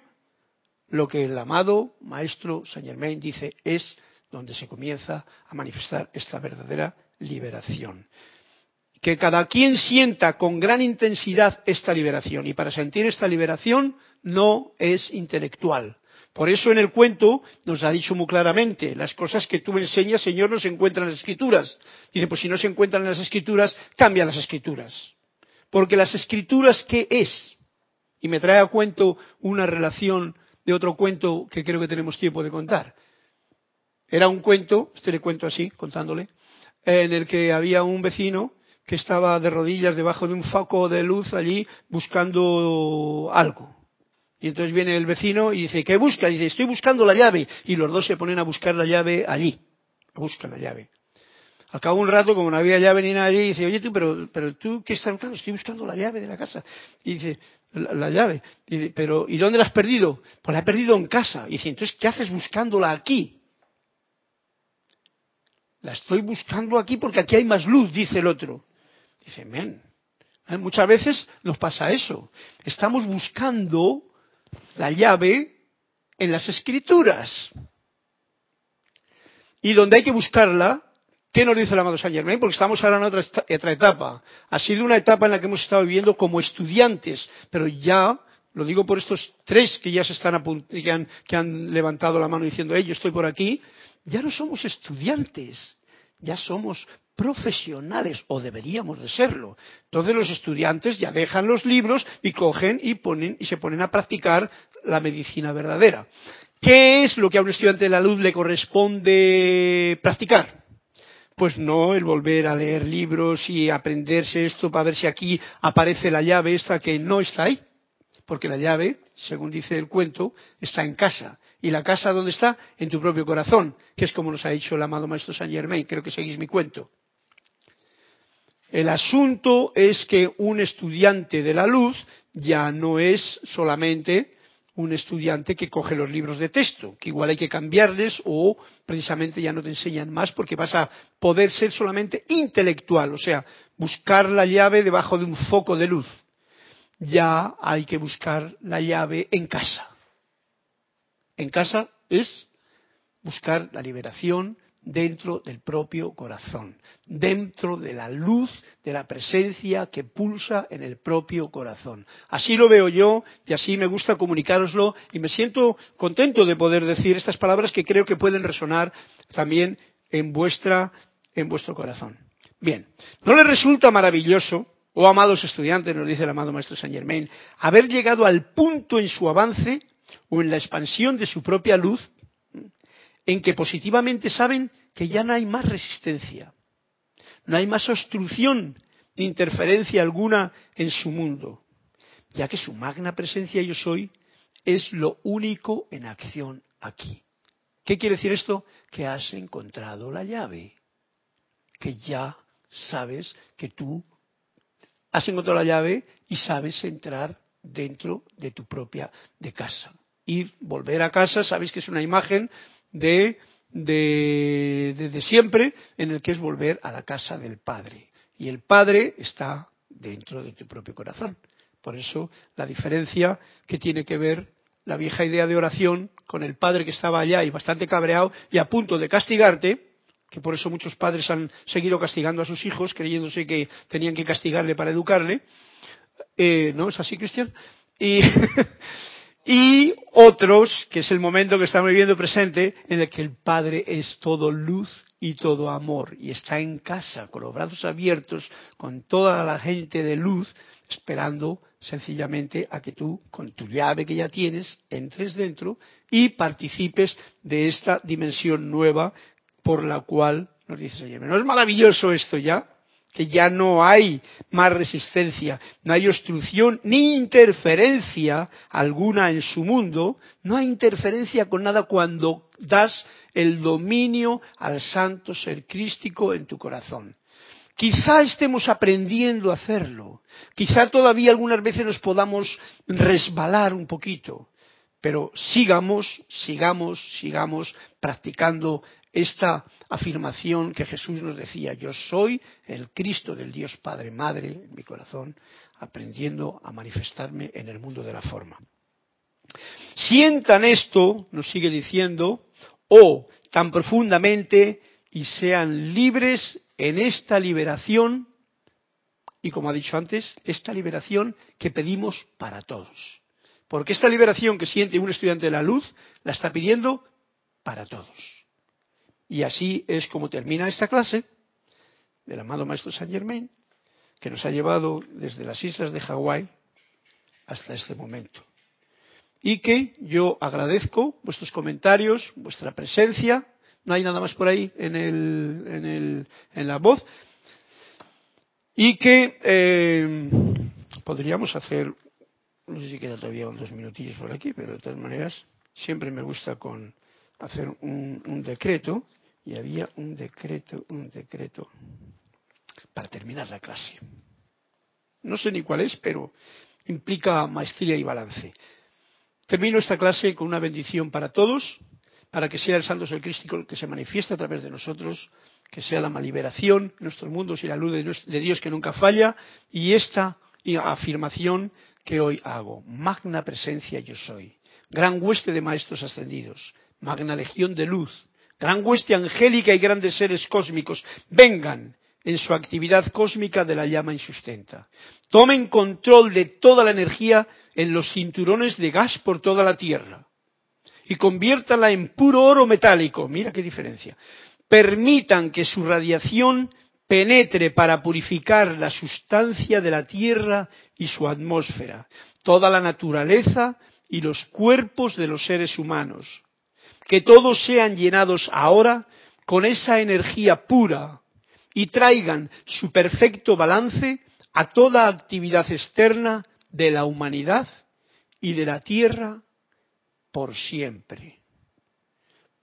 lo que el amado maestro Saint Germain dice es donde se comienza a manifestar esta verdadera liberación. Que cada quien sienta con gran intensidad esta liberación. Y para sentir esta liberación no es intelectual. Por eso en el cuento nos ha dicho muy claramente, las cosas que tú me enseñas, Señor, no se encuentran en las escrituras. Dice, pues si no se encuentran en las escrituras, cambia las escrituras. Porque las escrituras, ¿qué es? Y me trae a cuento una relación de otro cuento que creo que tenemos tiempo de contar. Era un cuento, este le cuento así, contándole, en el que había un vecino que estaba de rodillas debajo de un foco de luz allí buscando algo. Y entonces viene el vecino y dice, ¿qué busca? Y dice, estoy buscando la llave. Y los dos se ponen a buscar la llave allí. Buscan la llave. Al cabo un rato, como no había llave ni nadie, dice, oye tú, pero, pero tú, ¿qué estás buscando? Estoy buscando la llave de la casa. Y dice, la, llave. Y dice, pero, ¿y dónde la has perdido? Pues la he perdido en casa. Y dice, entonces, ¿qué haces buscándola aquí? La estoy buscando aquí porque aquí hay más luz, dice el otro. Dice, men, ¿eh? muchas veces nos pasa eso. Estamos buscando la llave en las escrituras. Y donde hay que buscarla, ¿qué nos dice el amado Saint Germain? Porque estamos ahora en otra, otra etapa. Ha sido una etapa en la que hemos estado viviendo como estudiantes, pero ya lo digo por estos tres que ya se están que han, que han levantado la mano diciendo, hey, yo estoy por aquí, ya no somos estudiantes, ya somos profesionales, o deberíamos de serlo. Entonces los estudiantes ya dejan los libros y cogen y, ponen, y se ponen a practicar la medicina verdadera. ¿Qué es lo que a un estudiante de la luz le corresponde practicar? Pues no el volver a leer libros y aprenderse esto para ver si aquí aparece la llave esta que no está ahí. Porque la llave, según dice el cuento, está en casa. ¿Y la casa dónde está? En tu propio corazón, que es como nos ha dicho el amado Maestro Saint Germain. Creo que seguís mi cuento. El asunto es que un estudiante de la luz ya no es solamente un estudiante que coge los libros de texto, que igual hay que cambiarles o precisamente ya no te enseñan más porque vas a poder ser solamente intelectual, o sea, buscar la llave debajo de un foco de luz. Ya hay que buscar la llave en casa. En casa es buscar la liberación, dentro del propio corazón, dentro de la luz de la presencia que pulsa en el propio corazón. Así lo veo yo y así me gusta comunicároslo y me siento contento de poder decir estas palabras que creo que pueden resonar también en vuestra en vuestro corazón. Bien, ¿no les resulta maravilloso, oh amados estudiantes, nos dice el amado maestro Saint Germain, haber llegado al punto en su avance o en la expansión de su propia luz en que positivamente saben que ya no hay más resistencia, no hay más obstrucción ni interferencia alguna en su mundo, ya que su magna presencia yo soy es lo único en acción aquí. ¿Qué quiere decir esto? Que has encontrado la llave, que ya sabes que tú has encontrado la llave y sabes entrar dentro de tu propia de casa. Ir, volver a casa, sabes que es una imagen de, de, siempre, en el que es volver a la casa del Padre. Y el Padre está dentro de tu propio corazón. Por eso la diferencia que tiene que ver la vieja idea de oración con el padre que estaba allá y bastante cabreado y a punto de castigarte, que por eso muchos padres han seguido castigando a sus hijos, creyéndose que tenían que castigarle para educarle. Eh, ¿No es así, Cristian? Y, *laughs* y otros, que es el momento que estamos viviendo presente, en el que el Padre es todo luz y todo amor, y está en casa, con los brazos abiertos, con toda la gente de luz, esperando sencillamente a que tú, con tu llave que ya tienes, entres dentro y participes de esta dimensión nueva por la cual nos dice Señor. ¿No es maravilloso esto ya? Que ya no hay más resistencia, no hay obstrucción ni interferencia alguna en su mundo, no hay interferencia con nada cuando das el dominio al santo ser crístico en tu corazón. Quizá estemos aprendiendo a hacerlo, quizá todavía algunas veces nos podamos resbalar un poquito, pero sigamos, sigamos, sigamos practicando esta afirmación que Jesús nos decía, yo soy el Cristo del Dios Padre Madre en mi corazón, aprendiendo a manifestarme en el mundo de la forma. Sientan esto, nos sigue diciendo, o tan profundamente y sean libres en esta liberación, y como ha dicho antes, esta liberación que pedimos para todos. Porque esta liberación que siente un estudiante de la luz la está pidiendo para todos. Y así es como termina esta clase del amado Maestro Saint Germain, que nos ha llevado desde las islas de Hawái hasta este momento. Y que yo agradezco vuestros comentarios, vuestra presencia. No hay nada más por ahí en, el, en, el, en la voz. y que eh, podríamos hacer, no sé si queda todavía dos minutillos por aquí, pero de todas maneras siempre me gusta con hacer un decreto y había un decreto, un decreto para terminar la clase. No sé ni cuál es, pero implica maestría y balance. Termino esta clase con una bendición para todos, para que sea el Santo Sol Crístico el que se manifieste a través de nosotros, que sea la liberación en nuestros mundos y la luz de Dios que nunca falla, y esta afirmación que hoy hago. Magna presencia yo soy. Gran hueste de maestros ascendidos. Magna legión de luz. Gran hueste angélica y grandes seres cósmicos. Vengan en su actividad cósmica de la llama insustenta. Tomen control de toda la energía en los cinturones de gas por toda la Tierra y conviértala en puro oro metálico. Mira qué diferencia. Permitan que su radiación penetre para purificar la sustancia de la Tierra y su atmósfera, toda la naturaleza y los cuerpos de los seres humanos. Que todos sean llenados ahora con esa energía pura, y traigan su perfecto balance a toda actividad externa de la humanidad y de la tierra por siempre.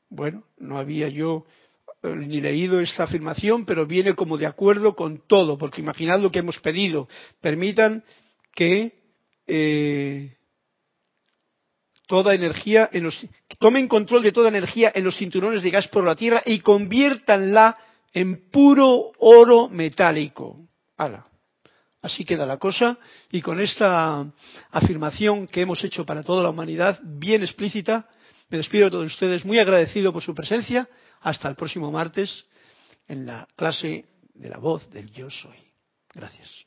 Bueno, no había yo eh, ni leído esta afirmación, pero viene como de acuerdo con todo, porque imaginad lo que hemos pedido. Permitan que eh, toda energía en los, tomen control de toda energía en los cinturones de gas por la Tierra y conviértanla en puro oro metálico. Así queda la cosa y con esta afirmación que hemos hecho para toda la humanidad, bien explícita, me despido de todos ustedes muy agradecido por su presencia. Hasta el próximo martes en la clase de la voz del yo soy. Gracias.